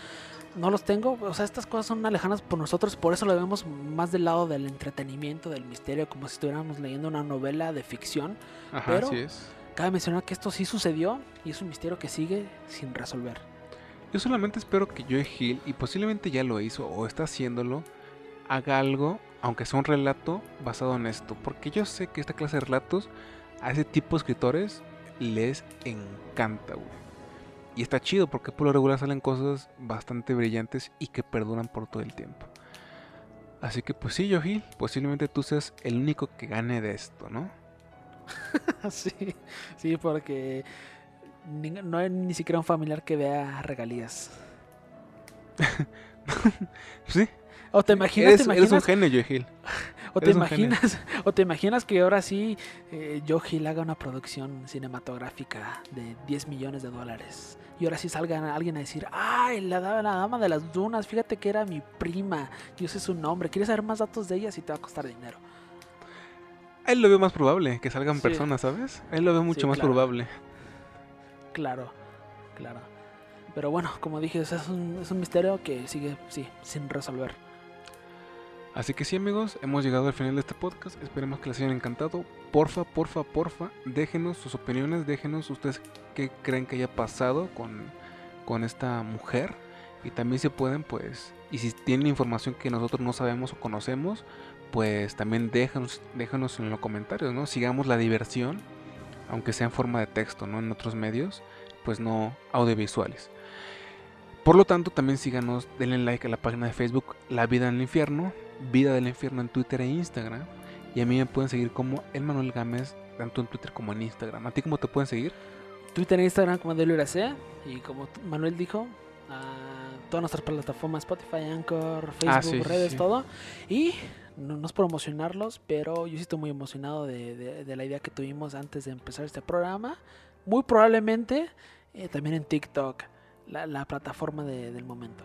no los tengo. O sea, estas cosas son lejanas por nosotros, por eso lo vemos más del lado del entretenimiento, del misterio, como si estuviéramos leyendo una novela de ficción. Ajá, Pero así es. cabe mencionar que esto sí sucedió y es un misterio que sigue sin resolver. Yo solamente espero que Joe Hill, y posiblemente ya lo hizo o está haciéndolo, haga algo aunque sea un relato basado en esto. Porque yo sé que esta clase de relatos a ese tipo de escritores les encanta, güey. Y está chido porque por lo regular salen cosas bastante brillantes y que perduran por todo el tiempo. Así que pues sí, Yohil, posiblemente tú seas el único que gane de esto, ¿no? sí, sí, porque no hay ni siquiera un familiar que vea regalías. sí, o te imaginas, eres, te un genio, Joe O te imaginas, o te imaginas que ahora sí eh, Joe Hill haga una producción cinematográfica de 10 millones de dólares. Y ahora sí salga alguien a decir, ay, la, la dama de las dunas, fíjate que era mi prima, yo sé su nombre, ¿quieres saber más datos de ella? Si te va a costar dinero. él lo veo más probable, que salgan personas, ¿sabes? él lo ve mucho más probable. Claro, claro. Pero bueno, como dije, es un, es un misterio que sigue, sí, sin resolver. Así que sí amigos, hemos llegado al final de este podcast, esperemos que les haya encantado. Porfa, porfa, porfa, déjenos sus opiniones, déjenos ustedes qué creen que haya pasado con, con esta mujer. Y también si pueden, pues, y si tienen información que nosotros no sabemos o conocemos, pues también déjanos en los comentarios, ¿no? Sigamos la diversión, aunque sea en forma de texto, ¿no? En otros medios, pues no audiovisuales. Por lo tanto, también síganos, denle like a la página de Facebook La Vida en el Infierno, Vida del Infierno en Twitter e Instagram. Y a mí me pueden seguir como El Manuel Gámez, tanto en Twitter como en Instagram. ¿A ti cómo te pueden seguir? Twitter e Instagram como Deluracea. Y como Manuel dijo, a todas nuestras plataformas, Spotify, Anchor, ah, Facebook, redes, todo. Y no, es promocionarlos, pero yo sí estoy muy emocionado de, la idea que tuvimos antes de empezar este programa. Muy probablemente eh, también en TikTok, la, plataforma del momento.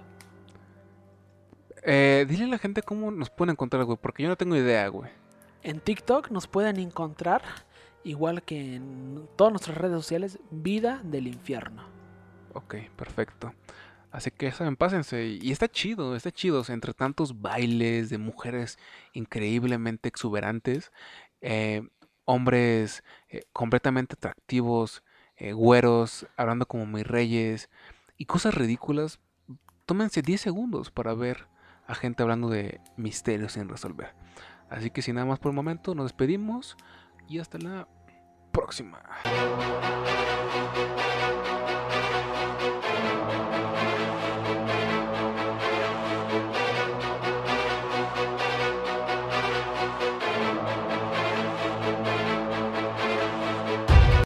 Eh, dile a la gente cómo nos pueden encontrar, güey, porque yo no tengo idea, güey. En TikTok nos pueden encontrar, igual que en todas nuestras redes sociales, Vida del Infierno. Ok, perfecto. Así que saben, pásense. Y está chido, está chido. entre tantos bailes de mujeres increíblemente exuberantes, eh, hombres eh, completamente atractivos, eh, güeros, hablando como mis reyes, y cosas ridículas, tómense 10 segundos para ver a gente hablando de misterios sin resolver. Así que sin nada más por el momento, nos despedimos y hasta la próxima.